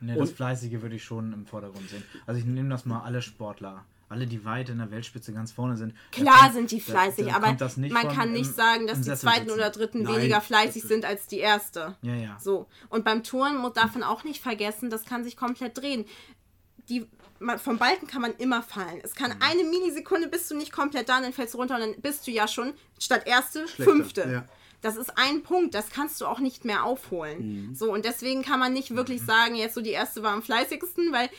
Ne, das Fleißige würde ich schon im Vordergrund sehen. Also ich nehme das mal alle Sportler. Alle, die weit in der Weltspitze ganz vorne sind. Klar kommt- sind die fleißig, da aber man kann nicht im- sagen, dass die Sessel zweiten sitzen. oder dritten Nein, weniger fleißig sind als die erste. Ja, ja. So. Und beim Touren muss- darf man auch nicht vergessen, das kann sich komplett drehen. Die, man, vom Balken kann man immer fallen. Es Mhm. kann eine Millisekunde bist du nicht komplett da, dann fällst du runter und dann bist du ja schon statt erste, Schlechter, fünfte. ja. Das ist ein Punkt, das kannst du auch nicht mehr aufholen. Mhm. So, und deswegen kann man nicht wirklich sagen, jetzt so die erste war am fleißigsten, weil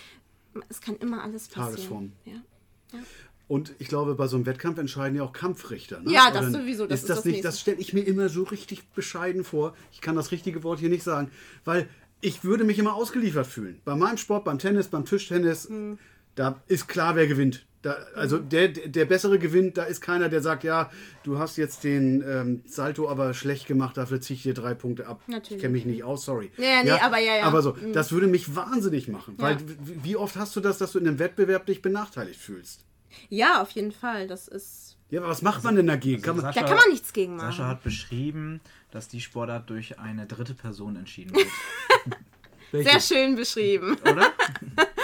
es kann immer alles passieren. Tagesform. Ja. Und ich glaube, bei so einem Wettkampf entscheiden ja auch Kampfrichter. Ne? Ja, das Oder sowieso, das ist ist das das nicht, Nächste. das stelle ich mir immer so richtig bescheiden vor. Ich kann das richtige Wort hier nicht sagen, weil ich würde mich immer ausgeliefert fühlen. Bei meinem Sport, beim Tennis, beim Tischtennis, Hm. da ist klar, wer gewinnt. Da, also der, der bessere gewinnt, da ist keiner, der sagt, ja, du hast jetzt den ähm, Salto aber schlecht gemacht, dafür ziehe ich dir drei Punkte ab. Natürlich. Ich kenne mich nicht aus, sorry. Ja, nee, aber ja, ja. Aber so, das würde mich wahnsinnig machen. Weil Ja. wie- oft hast du das, dass du in einem Wettbewerb dich benachteiligt fühlst? ja, auf jeden Fall. Das ist. Ja, aber was macht man denn dagegen? Kann man, Sascha- Da kann man nichts gegen machen. Sascha hat beschrieben, dass die Sportart durch eine dritte Person entschieden wird. Sehr schön beschrieben. Oder?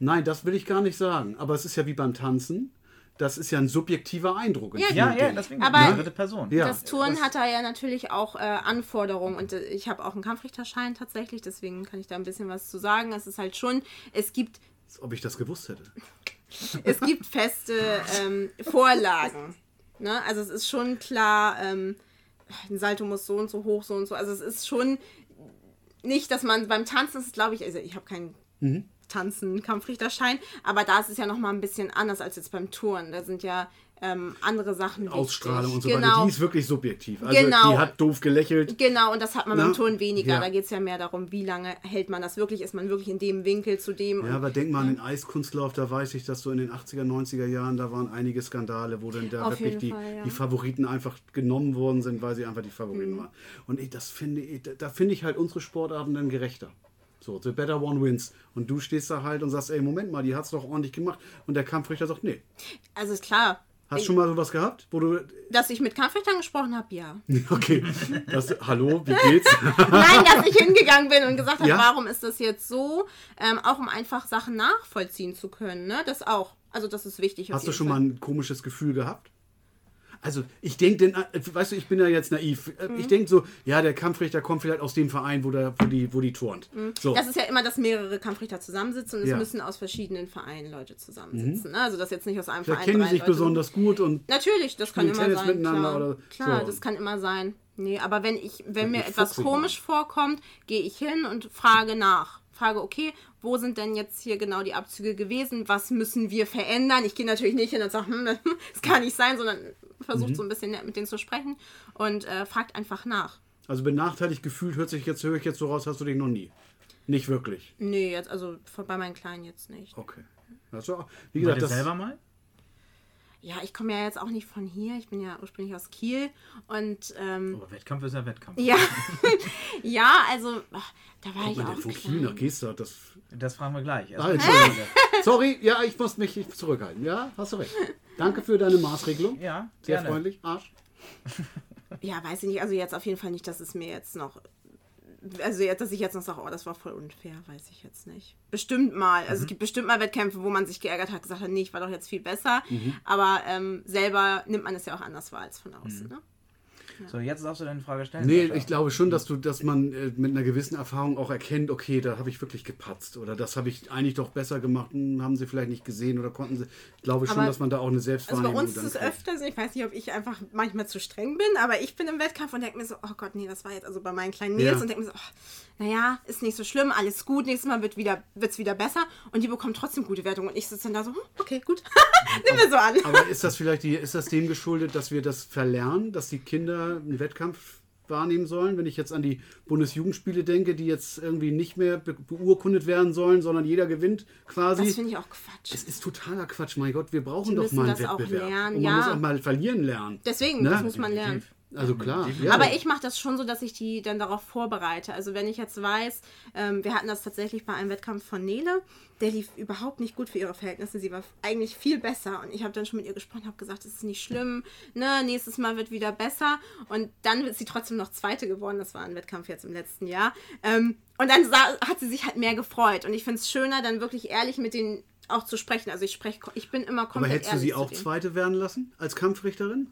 Nein, das will ich gar nicht sagen. Aber es ist ja wie beim Tanzen. Das ist ja ein subjektiver Eindruck. Ja, Ja, ja, deswegen Aber- eine dritte Person. Ja. das Touren hat da ja natürlich auch äh, Anforderungen und äh, ich habe auch einen Kampfrichterschein tatsächlich, deswegen kann ich da ein bisschen was zu sagen. Es ist halt schon, es gibt, Als Ob ich das gewusst hätte. es gibt feste ähm, Vorlagen. Ne? Also es ist schon klar, ähm, ein Salto muss so und so hoch, so und so. Also es ist schon nicht, dass man beim Tanzen ist, glaube ich, also ich habe keinen Distanzen Kampfrichterschein. Aber da ist es ja nochmal ein bisschen anders als jetzt beim Touren. Da sind ja ähm, andere Sachen Ausstrahlung wichtig. und so genau. weiter. Die ist wirklich subjektiv. Also Genau. die hat doof gelächelt. Genau, und das hat man Na, beim Turnen weniger. ja. Da geht es ja mehr darum, wie lange hält man das wirklich. Ist man wirklich in dem Winkel zu dem? Ja, aber denk mal an den Eiskunstlauf, da weiß ich, dass so in den 80er, 90er Jahren, da waren einige Skandale, wo dann da Auf wirklich die, Fall, ja. die Favoriten einfach genommen worden sind, weil sie einfach die Favoriten Mhm. waren. Und ich, das finde ich, da finde ich halt unsere Sportarten dann gerechter. So, the better one wins. Und du stehst da halt und sagst, ey, Moment mal, die hat's doch ordentlich gemacht. Und der Kampfrichter sagt, nee. also ist klar, Hast du schon mal sowas gehabt, wo du, dass ich mit Kampfrichtern gesprochen habe, ja. okay, das, hallo, wie geht's? Nein, dass ich hingegangen bin und gesagt habe, Ja? warum ist das jetzt so? Ähm, auch um einfach Sachen nachvollziehen zu können. Ne? Das auch. Also das ist wichtig. Hast du schon Fall. mal ein komisches Gefühl gehabt? Also ich denke, denn, äh, weißt du, ich bin ja jetzt naiv. Äh, Mhm. Ich denke so, ja, der Kampfrichter kommt vielleicht aus dem Verein, wo, der, wo, die, wo die turnt. So. Mhm. Das ist ja immer, dass mehrere Kampfrichter zusammensitzen und es Ja. müssen aus verschiedenen Vereinen Leute zusammensitzen. Ne? Also das jetzt nicht aus einem Vielleicht Verein. kennen sich Leute. besonders gut und Natürlich, das kann immer Tennis sein. miteinander Klar, klar so. das kann immer sein. Nee, aber wenn ich, wenn mir etwas komisch vorkommt, gehe ich hin und frage nach. Frage, okay, wo sind denn jetzt hier genau die Abzüge gewesen? Was müssen wir verändern? Ich gehe natürlich nicht hin und sage, hm, das kann nicht sein, sondern versucht Mhm. so ein bisschen nett mit denen zu sprechen und äh, fragt einfach nach. also benachteiligt gefühlt hört sich jetzt, höre ich jetzt so raus, hast du dich noch nie. Nicht wirklich. Nee, jetzt, also bei meinen Kleinen jetzt nicht. Okay. Also, wie gesagt, das, selber mal? Ja, ich komme ja jetzt auch nicht von hier. Ich bin ja ursprünglich aus Kiel und ähm, Aber Wettkampf ist ja Wettkampf. ja, ja, also ach, da war kommt ich auch von. Kiel nach Gestert? Das, Das fragen wir gleich. ah, Also, Entschuldigung. Sorry, ja, ich muss mich zurückhalten. Ja, hast du recht. Danke für deine Maßregelung. ja, Sehr gerne. freundlich. Arsch. Ja, weiß ich nicht. Also jetzt auf jeden Fall nicht, dass es mir jetzt noch. Also jetzt, dass ich jetzt noch sage, oh, das war voll unfair, weiß ich jetzt nicht. Bestimmt mal. Also es gibt bestimmt mal Wettkämpfe, wo man sich geärgert hat, gesagt hat, nee, ich war doch jetzt viel besser. Aber ähm, selber nimmt man es ja auch anders wahr als von außen. Ne? So, jetzt darfst du deine Frage stellen. Nee, Sascha. ich glaube schon, dass du, dass man äh, mit einer gewissen Erfahrung auch erkennt, okay, da habe ich wirklich gepatzt oder das habe ich eigentlich doch besser gemacht, hm, haben sie vielleicht nicht gesehen oder konnten sie. Ich glaube schon, Aber- dass man da auch eine Also Selbstwahrnehmung bei uns ist es kriegt. öfter so, ich weiß nicht, ob ich einfach manchmal zu streng bin, aber ich bin im Wettkampf und denke mir so, oh Gott, nee, das war jetzt also bei meinen kleinen Mädels Ja. und denke mir so, oh, naja, ist nicht so schlimm, alles gut, nächstes Mal wird wieder, wird's wieder besser und die bekommen trotzdem gute Wertungen und ich sitze dann da so, hm, okay, gut, nimm mir so an. Aber ist das vielleicht die, ist das dem geschuldet, dass wir das verlernen, dass die Kinder einen Wettkampf wahrnehmen sollen? Wenn ich jetzt an die Bundesjugendspiele denke, die jetzt irgendwie nicht mehr be beurkundet werden sollen, sondern jeder gewinnt quasi. Das finde ich auch Quatsch. es ist totaler Quatsch, mein Gott, wir brauchen Die doch mal einen das auch Wettbewerb. lernen, Und man ja. muss auch mal verlieren lernen. Deswegen, Ne? das muss man lernen. Also klar. Ja. Aber ich mache das schon so, dass ich die dann darauf vorbereite. Also wenn ich jetzt weiß, ähm, wir hatten das tatsächlich bei einem Wettkampf von Nele, der lief überhaupt nicht gut für ihre Verhältnisse. Sie war eigentlich viel besser. Und ich habe dann schon mit ihr gesprochen, habe gesagt, es ist nicht schlimm, ne, nächstes Mal wird wieder besser. Und dann ist sie trotzdem noch Zweite geworden. Das war ein Wettkampf jetzt im letzten Jahr. Ähm, und dann sah, hat sie sich halt mehr gefreut. Und ich finde es schöner, dann wirklich ehrlich mit denen auch zu sprechen. Also ich spreche, ich bin immer Aber komplett hättest du sie auch. Zweite werden lassen als Kampfrichterin?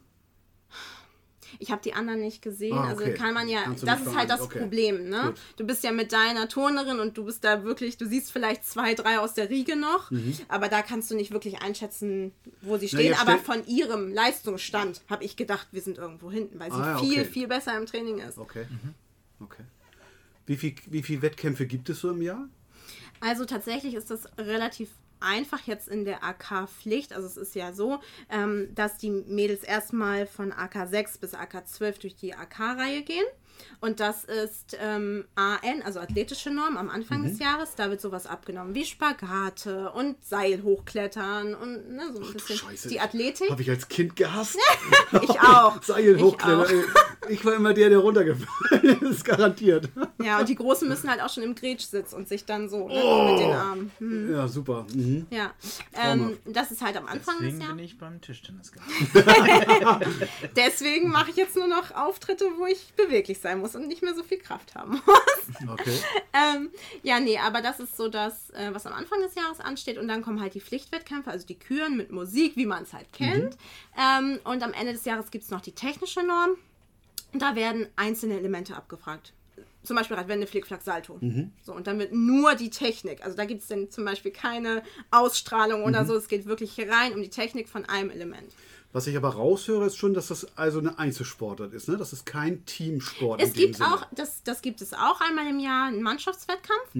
Ich habe die anderen nicht gesehen. Ah, Also okay. kann man ja, das ist halt das. Okay. Problem, ne? Gut. Du bist ja mit deiner Turnerin und du bist da wirklich, du siehst vielleicht zwei, drei aus der Riege noch, aber da kannst du nicht wirklich einschätzen, wo sie Mhm. Na, stehen. jetzt aber von ihrem Leistungsstand habe ich gedacht, wir sind irgendwo hinten, weil sie Ah, ja, viel, okay. viel besser im Training ist. Okay. Okay. Wie viel, wie viel Wettkämpfe gibt es so im Jahr? Also tatsächlich ist das relativ einfach jetzt in der AK-Pflicht. Also es ist ja so, ähm, dass die Mädels erstmal von AK6 bis AK12 durch die AK-Reihe gehen. Und das ist ähm, AN, also athletische Norm am Anfang des Jahres. Da wird sowas abgenommen wie Spagate und Seil hochklettern und ne, so ein bisschen Scheiße. die Athletik. Habe ich als Kind gehasst. Ich auch. Seil Ich hochklettern. auch. ey. Ich war immer der, der runtergefallen ist, garantiert. Ja, und die Großen müssen halt auch schon im Gretsch-Sitz und sich dann so ne, Oh. mit den Armen. Hm, Ja, super. Mhm. ja, ähm, das ist halt am Anfang Deswegen des Jahres. bin ich beim Tischtennis gelandet. Deswegen mache ich jetzt nur noch Auftritte, wo ich beweglich sein muss und nicht mehr so viel Kraft haben muss. Okay. ähm, ja, nee, aber das ist so das, äh, was am Anfang des Jahres ansteht. Und dann kommen halt die Pflichtwettkämpfe, also die Küren mit Musik, wie man es halt kennt. Ähm, und am Ende des Jahres gibt es noch die technische Norm. Und da werden einzelne Elemente abgefragt. Zum Beispiel Radwende, Flickflack, Salto. So, und dann wird nur die Technik. Also da gibt es dann zum Beispiel keine Ausstrahlung oder so. Es geht wirklich hier rein um die Technik von einem Element. Was ich aber raushöre, ist schon, dass das also eine Einzelsportart ist. Ne? Das ist kein Teamsport. Es in dem gibt Sinne. auch, das, das gibt es auch einmal im Jahr, einen Mannschaftswettkampf.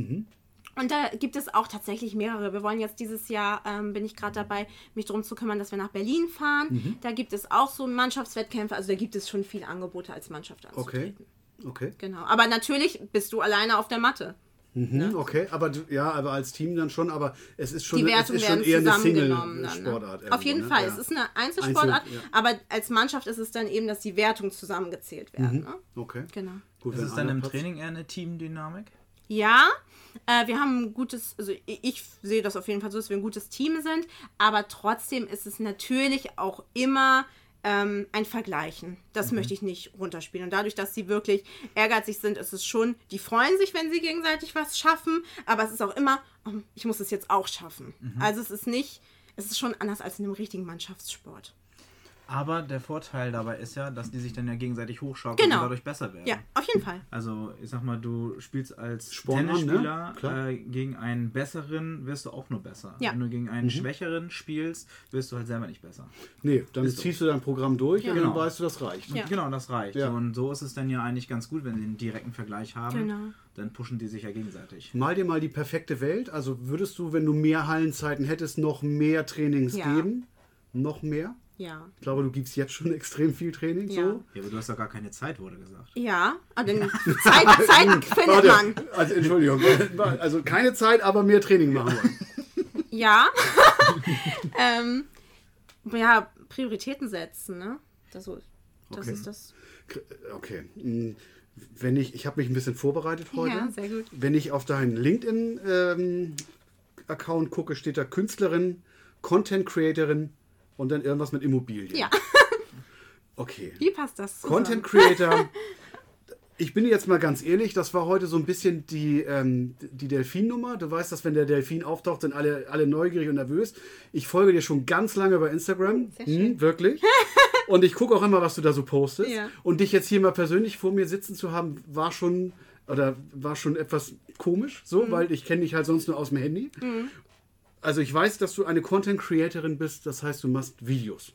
Und da gibt es auch tatsächlich mehrere. Wir wollen jetzt dieses Jahr, ähm, bin ich gerade dabei, mich darum zu kümmern, dass wir nach Berlin fahren. Mhm. Da gibt es auch so Mannschaftswettkämpfe. Also da gibt es schon viele Angebote als Mannschaft anzutreten. Okay. Genau. Aber natürlich bist du alleine auf der Matte. Mhm, okay, aber du- ja, aber als Team dann schon, aber es ist schon, Die es Wertungen ist schon werden eher eine Single-Sportart. ne? Auf jeden irgendwo, Fall. ne? Es ist Ja. eine Einzelsportart, Einzel- ja. aber als Mannschaft ist es dann eben, dass die Wertungen zusammengezählt werden. Ne? Okay. Genau. Gut, Ist es dann im Platz- Training eher eine Teamdynamik? Ja, äh, wir haben ein gutes, also ich, ich sehe das auf jeden Fall so, dass wir ein gutes Team sind, aber trotzdem ist es natürlich auch immer ähm, ein Vergleichen. Das möchte ich nicht runterspielen. Und dadurch, dass sie wirklich ehrgeizig sind, ist es schon, die freuen sich, wenn sie gegenseitig was schaffen, aber es ist auch immer, oh, ich muss es jetzt auch schaffen. Also es ist nicht, es ist schon anders als in einem richtigen Mannschaftssport. Aber der Vorteil dabei ist ja, dass die sich dann ja gegenseitig hochschaukeln Genau. und dadurch besser werden. Ja, auf jeden Fall. Also, ich sag mal, du spielst als Sporn ne? Tennisspieler Klar. äh, gegen einen besseren, wirst du auch nur besser. Ja. Wenn du gegen Mhm. einen schwächeren spielst, wirst du halt selber nicht besser. Nee, dann ziehst du dein Programm durch und Genau. dann weißt du, das reicht. Ja. Genau, das reicht. Ja. Und so ist es dann ja eigentlich ganz gut, wenn sie einen direkten Vergleich haben. Genau. Dann pushen die sich ja gegenseitig. Mal dir mal die perfekte Welt. Also würdest du, wenn du mehr Hallenzeiten hättest, noch mehr Trainings Ja. geben? Noch mehr? Ja. Ich glaube, du gibst jetzt schon extrem viel Training. Ja. So. Ja, aber du hast doch gar keine Zeit, wurde gesagt. Ja, aber den Zeit, Zeit findet Warte, man. Also Entschuldigung, also keine Zeit, aber mehr Training machen wollen. Ja. ähm, ja, Prioritäten setzen, ne? Das, so- das Okay. ist das. Okay. hm, Wenn ich, ich habe mich ein bisschen vorbereitet heute. Ja, sehr gut. Wenn ich auf deinen LinkedIn-Account gucke, steht da Künstlerin, Content Creatorin und dann irgendwas mit Immobilien. Ja, Okay. wie passt das zusammen? Content Creator. Ich bin jetzt mal ganz ehrlich, das war heute so ein bisschen die, ähm, die Delfin-Nummer. Du weißt, dass wenn der Delfin auftaucht, sind alle, alle neugierig und nervös. Ich folge dir schon ganz lange bei Instagram. Sehr schön. Hm, wirklich. Und ich gucke auch immer, was du da so postest. Ja. Und dich jetzt hier mal persönlich vor mir sitzen zu haben, war schon oder war schon etwas komisch, so, Mhm. weil ich kenne dich halt sonst nur aus dem Handy. Also ich weiß, dass du eine Content Creatorin bist, das heißt, du machst Videos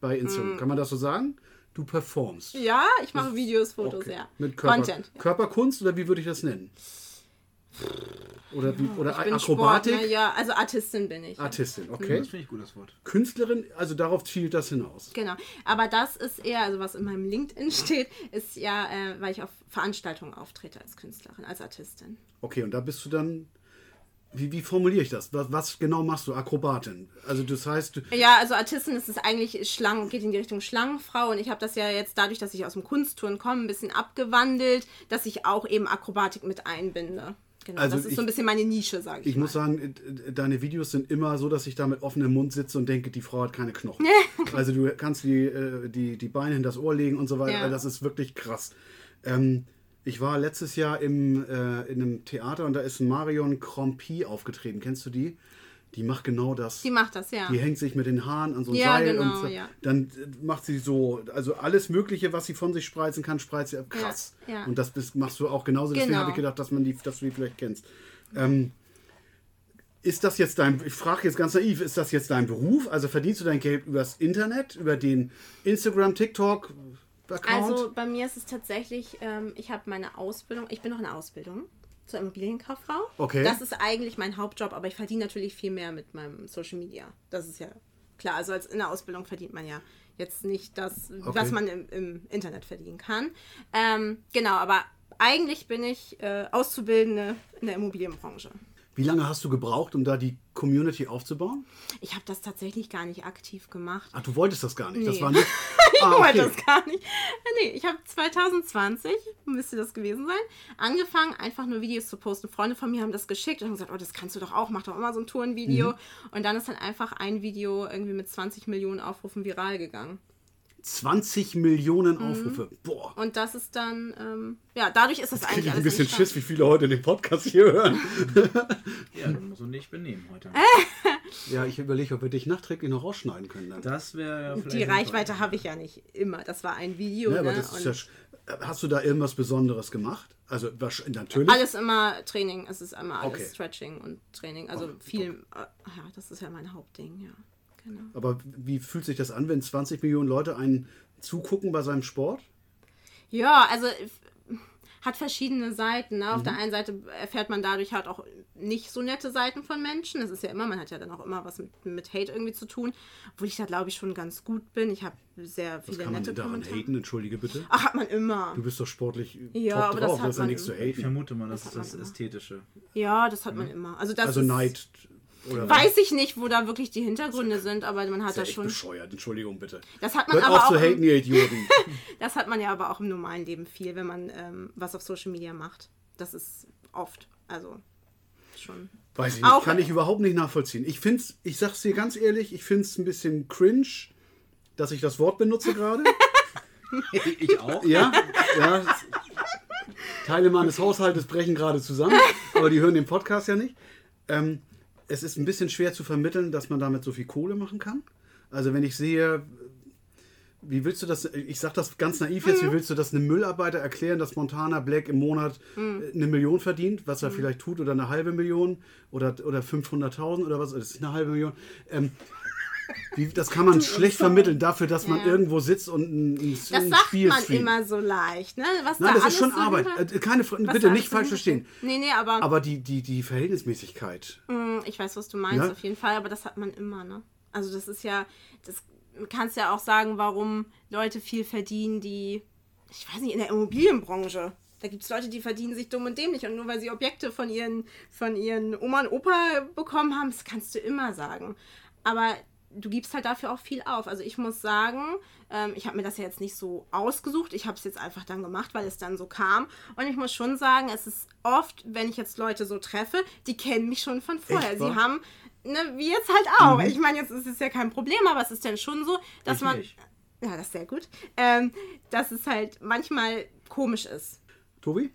bei Mhm. Instagram. Kann man das so sagen? Du performst. Ja, ich mache Videos, Fotos, Okay. ja. Mit Körper, Content. Ja. Körperkunst oder wie würde ich das nennen? Oder, wie, oder Ich bin Akrobatik? Sportler, ja, also Artistin bin ich. ja. Artistin, okay. Das finde ich ein gutes Wort. Künstlerin, also darauf zielt das hinaus. Genau. Aber das ist eher, also was in meinem LinkedIn steht, ist ja, äh, weil ich auf Veranstaltungen auftrete als Künstlerin, als Artistin. Okay, und da bist du dann. Wie, wie formuliere ich das? Was, was genau machst du? Akrobatin. Also das heißt, Ja, also Artistin ist es eigentlich Schlangen, geht in die Richtung Schlangenfrau und ich habe das ja jetzt dadurch, dass ich aus dem Kunsttouren komme, ein bisschen abgewandelt, dass ich auch eben Akrobatik mit einbinde. Genau, Also das ist ich- so ein bisschen meine Nische, sage ich, ich mal. muss sagen, deine Videos sind immer so, dass ich da mit offenem Mund sitze und denke, die Frau hat keine Knochen. also du kannst die, äh, die, die Beine hinter das Ohr legen und so weiter. Ja. Das ist wirklich krass. Ähm, ich war letztes Jahr im, äh, in einem Theater und da ist Marion Crompi aufgetreten. Kennst du die? Die macht genau das. Die macht das, ja. Die hängt sich mit den Haaren an so ein Ja, Seil genau, und so. ja. dann äh, macht sie so, also alles Mögliche, was sie von sich spreizen kann, spreizt sie krass. Ja, ja. Und das bist, machst du auch genauso. Deswegen Genau. habe ich gedacht, dass, man die, dass du die vielleicht kennst. Ähm, ist das jetzt dein, ich frage jetzt ganz naiv, ist das jetzt dein Beruf? Also verdienst du dein Geld übers Internet, über den Instagram, TikTok Account? Also bei mir ist es tatsächlich, ähm, ich habe meine Ausbildung, ich bin noch in der Ausbildung zur Immobilienkauffrau. Okay. Das ist eigentlich mein Hauptjob, aber ich verdiene natürlich viel mehr mit meinem Social Media. Das ist ja klar. Also als in der Ausbildung verdient man ja jetzt nicht das, Okay. was man im, im Internet verdienen kann. Ähm, genau, aber eigentlich bin ich äh, Auszubildende in der Immobilienbranche. Wie lange hast du gebraucht, um da die Community aufzubauen? Ich habe das tatsächlich gar nicht aktiv gemacht. Ach, du wolltest das gar nicht. Das Nee. war nicht. Ich Ah, wollte okay. das gar nicht. Nee, ich habe 2020, müsste das gewesen sein, angefangen, einfach nur Videos zu posten. Freunde von mir haben das geschickt und haben gesagt, oh, das kannst du doch auch, mach doch immer so ein Tourenvideo. Mhm. Und dann ist dann einfach ein Video irgendwie mit 20 Millionen Aufrufen viral gegangen. 20 Millionen Mhm. Aufrufe. Boah. Und das ist dann, ähm, ja, dadurch ist das eigentlich ich ein bisschen. Schiss, wie viele heute den Podcast hier hören. Ja, du musst du nicht benehmen heute. Äh, Ja, ich überlege, ob wir dich nachträglich noch rausschneiden können. Dann. Das wäre vielleicht. Die. Reichweite habe ich ja nicht immer. Das war ein Video. Ja, aber ne? das ist Und ja, sch- hast du da irgendwas Besonderes gemacht? Also natürlich. alles immer Training. Es ist immer alles Okay. Stretching und Training. Also viel, äh, ja, das ist ja mein Hauptding, ja. Genau. Aber wie fühlt sich das an, wenn 20 Millionen Leute einen zugucken bei seinem Sport? Ja, also hat verschiedene Seiten. Ne? Auf Mhm. der einen Seite erfährt man dadurch halt auch nicht so nette Seiten von Menschen. Das ist ja immer, man hat ja dann auch immer was mit, mit Hate irgendwie zu tun. Obwohl ich da, glaube ich, schon ganz gut bin. Ich habe sehr Was viele kann man nette denn daran Kommentare. haten? Entschuldige bitte. Ach, hat man immer. Du bist doch sportlich Ja, top aber das drauf. hat Das ist ja man nichts zu im- Ich haten. vermute mal, das, Das ist hat das immer. Ästhetische. Ja, das hat man immer. Also, das Also ist, Neid oder was? Weiß ich nicht, wo da wirklich die Hintergründe sind, aber man hat ist ja da echt schon. bescheuert. Entschuldigung bitte. Das hat man Hört aber auf auch. zu haten, ihr Idioten. Das hat man ja aber auch im normalen Leben viel, wenn man ähm, was auf Social Media macht. Das ist oft. Also schon. Weiß ich nicht, Auch- kann ich überhaupt nicht nachvollziehen. Ich find's, ich sag's dir ganz ehrlich, ich find's ein bisschen cringe, dass ich das Wort benutze gerade. ich auch. Ja, ja. Teile meines Haushaltes brechen gerade zusammen, aber die hören den Podcast ja nicht. Ähm, es ist ein bisschen schwer zu vermitteln, dass man damit so viel Kohle machen kann. Also wenn ich sehe, wie willst du das, ich sag das ganz naiv jetzt, wie willst du das einem Müllarbeiter erklären, dass Montana Black im Monat äh, eine Million verdient, was er vielleicht tut, oder eine halbe Million oder, oder 500.000 oder was, das ist eine halbe Million. Ähm, wie, das kann man schlecht vermitteln dafür, dass man Ja. irgendwo sitzt und ein, ein, Das ein sagt Spiel man streamt. immer so leicht, ne? Was Nein, da das ist schon so Arbeit. hinter- Äh, Keine, was bitte nicht falsch so verstehen. Nee, nee, aber, Aber die, die, die Verhältnismäßigkeit. Mm, ich weiß, was du meinst, Ja? auf jeden Fall, aber das hat man immer, ne? Also das ist ja, das du kannst ja auch sagen, warum Leute viel verdienen, die, ich weiß nicht, in der Immobilienbranche. Da gibt es Leute, die verdienen sich dumm und dämlich und nur weil sie Objekte von ihren, von ihren Oma und Opa bekommen haben, das kannst du immer sagen. Aber du gibst halt dafür auch viel auf. Also ich muss sagen, ähm, ich habe mir das ja jetzt nicht so ausgesucht. Ich habe es jetzt einfach dann gemacht, weil es dann so kam. Und ich muss schon sagen, es ist oft, wenn ich jetzt Leute so treffe, die kennen mich schon von vorher. Echt, Sie haben, ne, wie jetzt halt auch. Ich meine, jetzt ist es ja kein Problem, aber es ist dann schon so, dass Ich man. nicht. Ja, das ist sehr gut. Ähm, dass es halt manchmal komisch ist. Tobi?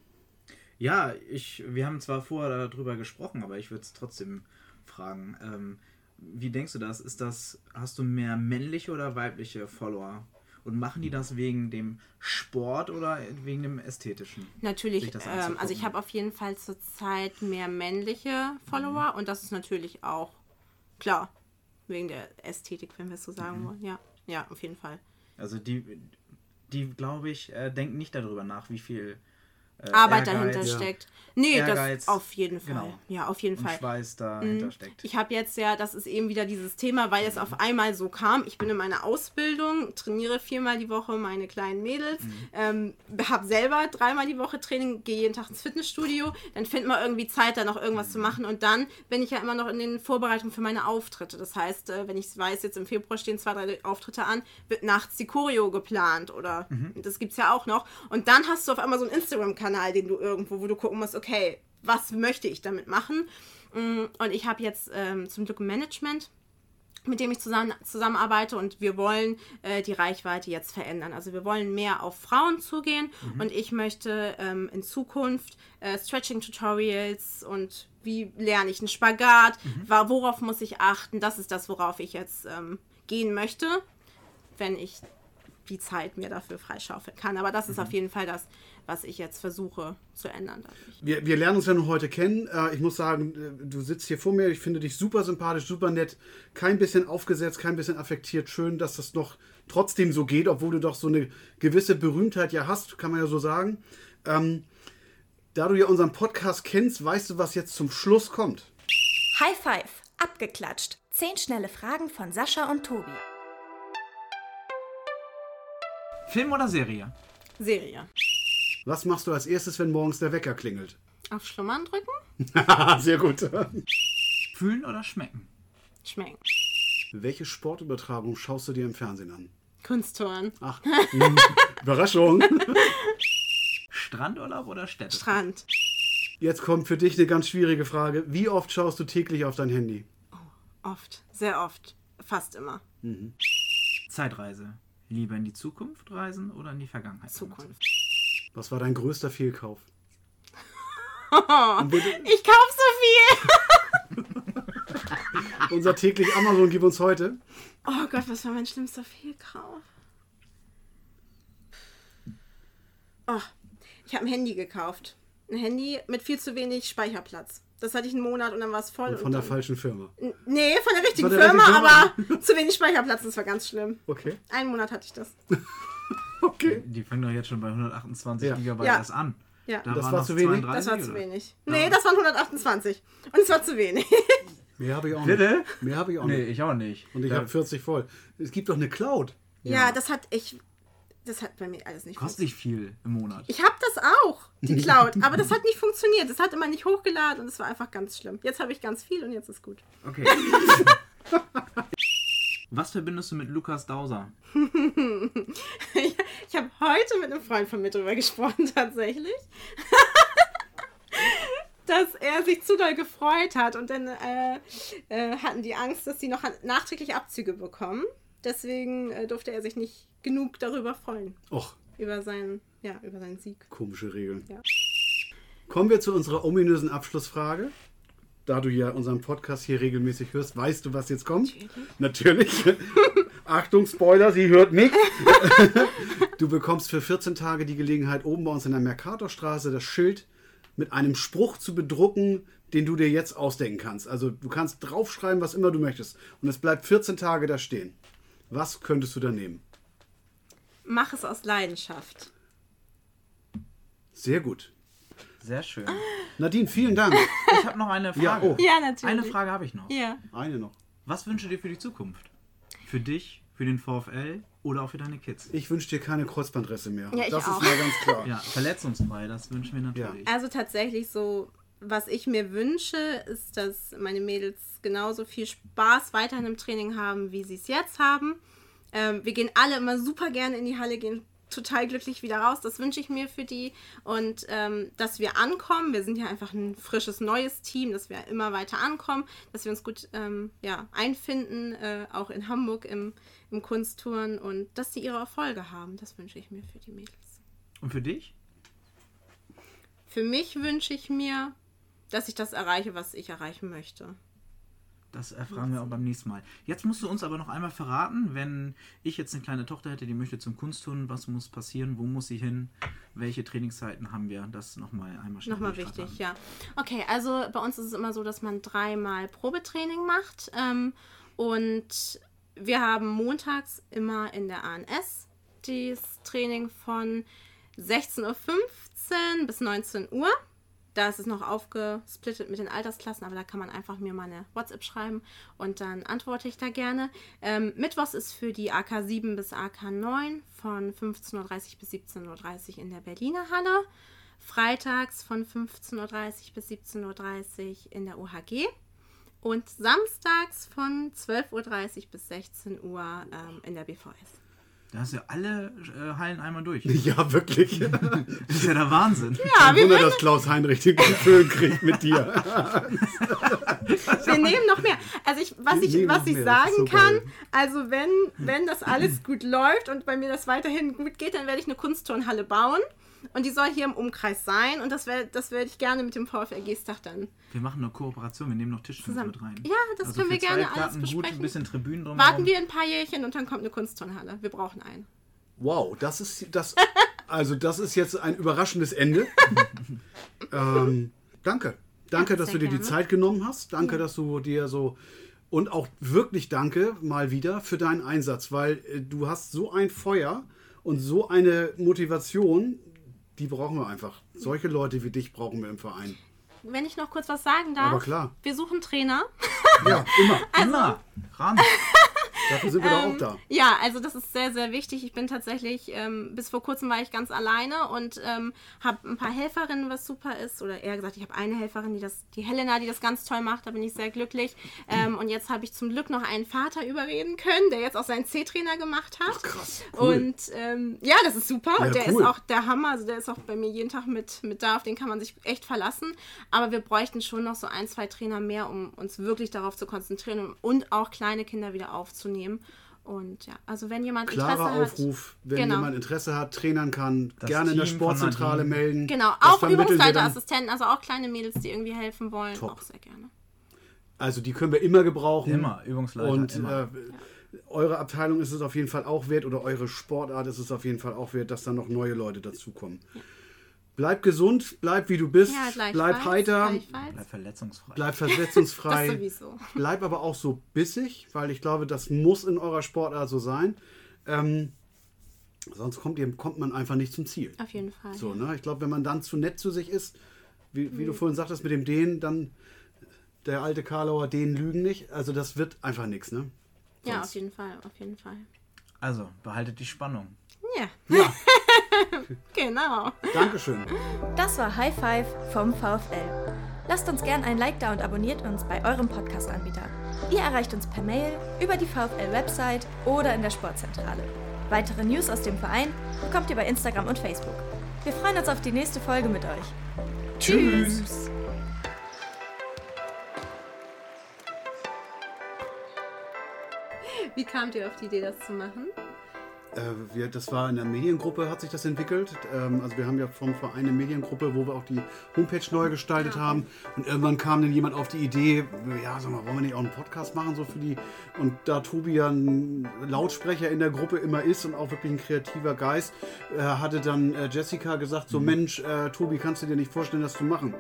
Ja, ich, wir haben zwar vorher darüber gesprochen, aber ich würde es trotzdem fragen. Ähm, wie denkst du das? Ist das, hast du mehr männliche oder weibliche Follower? Und machen die das wegen dem Sport oder wegen dem Ästhetischen? Natürlich, ähm, also ich habe auf jeden Fall zurzeit mehr männliche Follower Mhm. und das ist natürlich auch klar, wegen der Ästhetik, wenn wir es so sagen Mhm. wollen. Ja, ja, auf jeden Fall. Also die, die glaube ich, äh, denken nicht darüber nach, wie viel äh, Arbeit Ehrgeiz dahinter ja. steckt. Nee, Ehrgeiz, das auf jeden Fall. genau. Ja, auf jeden und Fall. Schweiß dahinter steckt. Ich habe jetzt ja, das ist eben wieder dieses Thema, weil es auf einmal so kam. Ich bin in meiner Ausbildung, trainiere viermal die Woche meine kleinen Mädels, ähm, habe selber dreimal die Woche Training, gehe jeden Tag ins Fitnessstudio. Dann findet man irgendwie Zeit, da noch irgendwas zu machen. Und dann bin ich ja immer noch in den Vorbereitungen für meine Auftritte. Das heißt, äh, wenn ich weiß, jetzt im Februar stehen zwei, drei Auftritte an, wird nachts die Choreo geplant oder das gibt es ja auch noch. Und dann hast du auf einmal so einen Instagram-Kanal, den du irgendwo, wo du gucken musst, okay, was möchte ich damit machen? Mm, Und ich habe jetzt ähm, zum Glück ein Management, mit dem ich zusammen, zusammenarbeite und wir wollen äh, die Reichweite jetzt verändern. Also wir wollen mehr auf Frauen zugehen und ich möchte ähm, in Zukunft äh, Stretching-Tutorials und wie lerne ich einen Spagat, wa- worauf muss ich achten, das ist das, worauf ich jetzt ähm, gehen möchte, wenn ich die Zeit mir dafür freischaufeln kann. Aber das ist auf jeden Fall das, was ich jetzt versuche zu ändern dadurch. Wir, wir lernen uns ja noch heute kennen. Äh, ich muss sagen, äh, du sitzt hier vor mir. Ich finde dich super sympathisch, super nett. Kein bisschen aufgesetzt, kein bisschen affektiert. Schön, dass das noch trotzdem so geht, obwohl du doch so eine gewisse Berühmtheit ja hast, kann man ja so sagen. Ähm, da du ja unseren Podcast kennst, weißt du, was jetzt zum Schluss kommt. High Five, abgeklatscht. Zehn schnelle Fragen von Sascha und Tobi. Film oder Serie? Serie. Was machst du als erstes, wenn morgens der Wecker klingelt? Auf Schlummern drücken? Sehr gut. Fühlen oder schmecken? Schmecken. Welche Sportübertragung schaust du dir im Fernsehen an? Kunsttouren. Ach, mh, Überraschung. Strandurlaub oder Städte? Strand. Jetzt kommt für dich eine ganz schwierige Frage. Wie oft schaust du täglich auf dein Handy? Oft. Sehr oft. Fast immer. Zeitreise. Lieber in die Zukunft reisen oder in die Vergangenheit? Zukunft. Was war dein größter Fehlkauf? Ich kauf so viel. Unser täglich Amazon gibt uns heute. Oh Gott, was war mein schlimmster Fehlkauf? Oh, ich habe ein Handy gekauft. Ein Handy mit viel zu wenig Speicherplatz. Das hatte ich einen Monat und dann war es voll. Und und von der dann, falschen Firma. Nee, von der richtigen Von der Firma, Firma. aber zu wenig Speicherplatz, das war ganz schlimm. Okay. Einen Monat hatte ich das. Okay. Die fangen doch jetzt schon bei 128 Ja. Gigabyte Ja. erst an. Ja. Da Das waren war zu wenig? 32, Das war zu oder? wenig. Nee, das waren 128. Und es war zu wenig. Mehr habe ich auch Bitte? nicht. Mehr habe ich auch Nee, nicht. ich auch nicht. Und ich Ja, habe 40 voll. Es gibt doch eine Cloud. Ja, das hat ich. Das hat bei mir alles nicht Kostet nicht viel im Monat. Ich habe das auch, die Cloud, aber das hat nicht funktioniert. Das hat immer nicht hochgeladen und es war einfach ganz schlimm. Jetzt habe ich ganz viel und jetzt ist gut. Okay. Was verbindest du mit Lukas Dauser? Ich habe heute mit einem Freund von mir drüber gesprochen, tatsächlich. dass er sich zu doll gefreut hat und dann äh, äh, hatten die Angst, dass sie noch nachträglich Abzüge bekommen. Deswegen äh, durfte er sich nicht genug darüber freuen. Och, Über seinen, ja, über seinen Sieg. komische Regeln. Ja. Kommen wir zu unserer ominösen Abschlussfrage. Da du ja unseren Podcast hier regelmäßig hörst, weißt du, was jetzt kommt? Natürlich. Achtung, Spoiler, sie hört mich. du bekommst für 14 Tage die Gelegenheit, oben bei uns in der Mercatorstraße das Schild mit einem Spruch zu bedrucken, den du dir jetzt ausdenken kannst. Also du kannst draufschreiben, was immer du möchtest. Und es bleibt 14 Tage da stehen. Was könntest du da nehmen? Mach es aus Leidenschaft. Sehr gut. Sehr schön. Nadine, vielen Dank. Ich habe noch eine Frage. Ja, oh. Ja, natürlich. Eine Frage habe ich noch. Ja. Eine noch. Was wünschst du dir für die Zukunft? Für dich, für den VfL oder auch für deine Kids? Ich wünsche dir keine Kreuzbandrisse mehr. Ja, ich das auch. ist mal ganz klar. Ja, verletzungsfrei, das wünschen wir natürlich. Also tatsächlich so, was ich mir wünsche, ist, dass meine Mädels genauso viel Spaß weiterhin im Training haben, wie sie es jetzt haben. Ähm, wir gehen alle immer super gerne in die Halle, gehen total glücklich wieder raus. Das wünsche ich mir für die. Und ähm, dass wir ankommen. Wir sind ja einfach ein frisches, neues Team, dass wir immer weiter ankommen, dass wir uns gut ähm, ja, einfinden, äh, auch in Hamburg im, im Kunsttouren und dass sie ihre Erfolge haben. Das wünsche ich mir für die Mädels. Und für dich? Für mich wünsche ich mir, dass ich das erreiche, was ich erreichen möchte. Das erfragen wir auch beim nächsten Mal. Jetzt musst du uns aber noch einmal verraten, wenn ich jetzt eine kleine Tochter hätte, die möchte zum Kunsttun, was muss passieren, wo muss sie hin, welche Trainingszeiten haben wir, das nochmal einmal schnell Nochmal wichtig, ja. Okay, also bei uns ist es immer so, dass man dreimal Probetraining macht. Ähm, und wir haben montags immer in der ANS das Training von 16.15 Uhr bis 19 Uhr. Da ist es noch aufgesplittet mit den Altersklassen, aber da kann man einfach mir mal eine WhatsApp schreiben und dann antworte ich da gerne. Ähm, Mittwochs ist für die AK 7 bis AK 9 von 15.30 Uhr bis 17.30 Uhr in der Berliner Halle. Freitags von 15.30 Uhr bis 17.30 Uhr in der OHG. Und samstags von 12.30 Uhr bis 16 Uhr ähm, in der BVS. Da hast du ja alle äh, Hallen einmal durch. Ja, wirklich. Das ist ja der Wahnsinn. Ja, Kein wir, Wunder, dass Klaus Heinrich den Föhn kriegt mit dir. wir nehmen noch mehr. Also ich, was Wir ich, was ich mehr, sagen kann, also wenn, wenn das alles gut läuft und bei mir das weiterhin gut geht, dann werde ich eine Kunstturnhalle bauen. Und die soll hier im Umkreis sein. Und das, wär, das werde ich gerne mit dem VfL Geestach dann Wir machen eine Kooperation, wir nehmen noch Tischtennis Zusammen. mit rein. Ja, das Also können wir gerne alles Platten Gut, besprechen. ein bisschen Tribünen drum. warten wir ein paar Jährchen und dann kommt eine Kunstturnhalle. Wir brauchen einen. Wow, das ist das. Also, das ist jetzt ein überraschendes Ende. ähm, danke. Danke, Ja, dass du dir die gerne. Zeit genommen hast. Danke, dass du dir so. Und auch wirklich danke mal wieder für deinen Einsatz, weil äh, du hast so ein Feuer und so eine Motivation, die brauchen wir einfach. Solche Leute wie dich brauchen wir im Verein. Wenn ich noch kurz was sagen darf. Aber klar. Wir suchen Trainer. Ja, immer. Immer ran. Dafür sind wir doch Ähm, auch da. Ja, also das ist sehr, sehr wichtig. Ich bin tatsächlich, ähm, bis vor kurzem war ich ganz alleine und ähm, habe ein paar Helferinnen, was super ist. Oder eher gesagt, ich habe eine Helferin, die das, die Helena, die das ganz toll macht. Da bin ich sehr glücklich. Ähm, und jetzt habe ich zum Glück noch einen Vater überreden können, der jetzt auch seinen C-Trainer gemacht hat. Krass. Cool. Und ähm, ja, das ist super. Ja, und der cool. ist auch der Hammer. Also der ist auch bei mir jeden Tag mit, mit da. Auf den kann man sich echt verlassen. Aber wir bräuchten schon noch so ein, zwei Trainer mehr, um uns wirklich darauf zu konzentrieren und auch kleine Kinder wieder aufzunehmen. Und ja, also wenn jemand Klarer Interesse Aufruf, wenn Genau. jemand Interesse hat, trainern kann, Das gerne in der Team Sportzentrale melden. hat. Genau, auch Übungsleiterassistenten, also auch kleine Mädels, die irgendwie helfen wollen. Top. Auch sehr gerne. Also die können wir immer gebrauchen. Immer, Übungsleiter, Und immer. Äh, eure Abteilung ist es auf jeden Fall auch wert oder eure Sportart ist es auf jeden Fall auch wert, dass dann noch neue Leute dazukommen. Bleib gesund, bleib wie du bist, Ja, bleib heiter. Bleib verletzungsfrei. bleib verletzungsfrei, bleib aber auch so bissig, weil ich glaube, das muss in eurer Sportart so sein. Ähm, Sonst kommt, ihr- kommt man einfach nicht zum Ziel. Auf jeden Fall. So, ne? Ich glaube, wenn man dann zu nett zu sich ist, wie, wie Mhm. du vorhin sagtest mit dem Dehn, dann der alte Karlauer, den lügen nicht. Also das wird einfach nichts, ne? ja, auf jeden Fall, auf jeden Fall. Also, behaltet die Spannung. Ja, Ja, genau. Dankeschön. Das war High Five vom VfL. Lasst uns gern ein Like da und abonniert uns bei eurem Podcast-Anbieter. Ihr erreicht uns per Mail, über die VfL-Website oder in der Sportzentrale. Weitere News aus dem Verein bekommt ihr bei Instagram und Facebook. Wir freuen uns auf die nächste Folge mit euch. Tschüss. Wie kamt ihr auf die Idee, das zu machen? Äh, wir, das war in der Mediengruppe, hat sich das entwickelt. Ähm, also wir haben ja vom Verein eine Mediengruppe, wo wir auch die Homepage neu gestaltet haben. Und irgendwann kam dann jemand auf die Idee, ja, sag mal, wollen wir nicht auch einen Podcast machen, so für die. Und da Tobi ja ein Lautsprecher in der Gruppe immer ist und auch wirklich ein kreativer Geist, äh, hatte dann äh, Jessica gesagt, so Mensch, äh, Tobi, kannst du dir nicht vorstellen, das zu machen?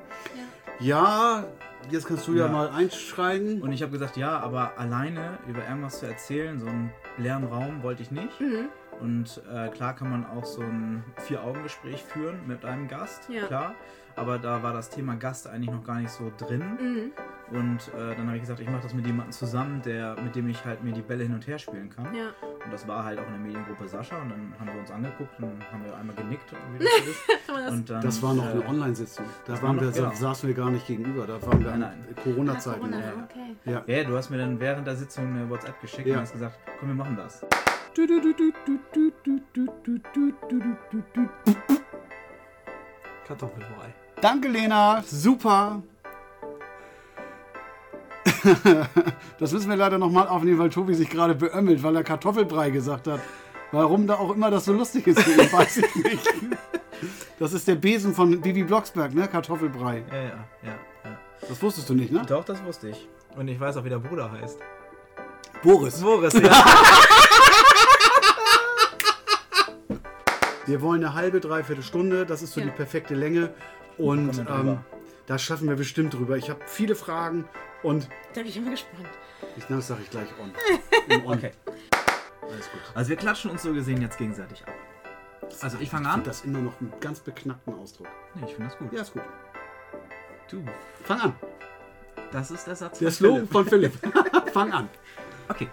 Ja, jetzt kannst du ja, Ja. mal einschreien. Und ich habe gesagt, ja, aber alleine über irgendwas zu erzählen, so einen leeren Raum wollte ich nicht. Mhm. Und äh, klar kann man auch so ein Vier-Augen-Gespräch führen mit einem Gast, Ja. klar. Aber da war das Thema Gast eigentlich noch gar nicht so drin. Mhm. Und äh, dann habe ich gesagt, ich mache das mit jemandem zusammen, der, mit dem ich halt mir die Bälle hin und her spielen kann. Ja. Und das war halt auch in der Mediengruppe Sascha. Und dann haben wir uns angeguckt und haben wir einmal genickt, wie das Und dann, Das war noch äh, eine Online-Sitzung. Da waren war wir, noch- genau. saßen wir gar nicht gegenüber. Da waren wir Nein, nein. Corona-Zeiten. Corona, ja. okay. Ja. Ja, du hast mir dann während der Sitzung eine WhatsApp geschickt Ja. und hast gesagt, komm, wir machen das. Kartoffelbrei. Danke, Lena. Super. Das müssen wir leider nochmal aufnehmen, weil Tobi sich gerade beömmelt, weil er Kartoffelbrei gesagt hat. Warum da auch immer das so lustig ist für ihn, weiß ich nicht. Das ist der Besen von Bibi Blocksberg, ne? Kartoffelbrei. Ja, ja, ja. ja. Das wusstest du nicht, ne? Doch, das wusste ich. Und ich weiß auch, wie der Bruder heißt. Boris. Boris, ja. Wir wollen eine halbe, dreiviertel Stunde. Das ist so Ja. die perfekte Länge. Und ähm. Da schaffen wir bestimmt drüber. Ich habe viele Fragen und Da bin ich immer gespannt. ich, das sage ich gleich on. On. Okay. Alles gut. Also wir klatschen uns so gesehen jetzt gegenseitig ab. Also ich fange Ich an. finde das immer noch einen ganz beknackten Ausdruck. Nee, ich finde das gut. Ja, ist gut. Du, Fang an. das ist der Satz Der von Slogan Philipp. von Philipp. Fang an. Okay.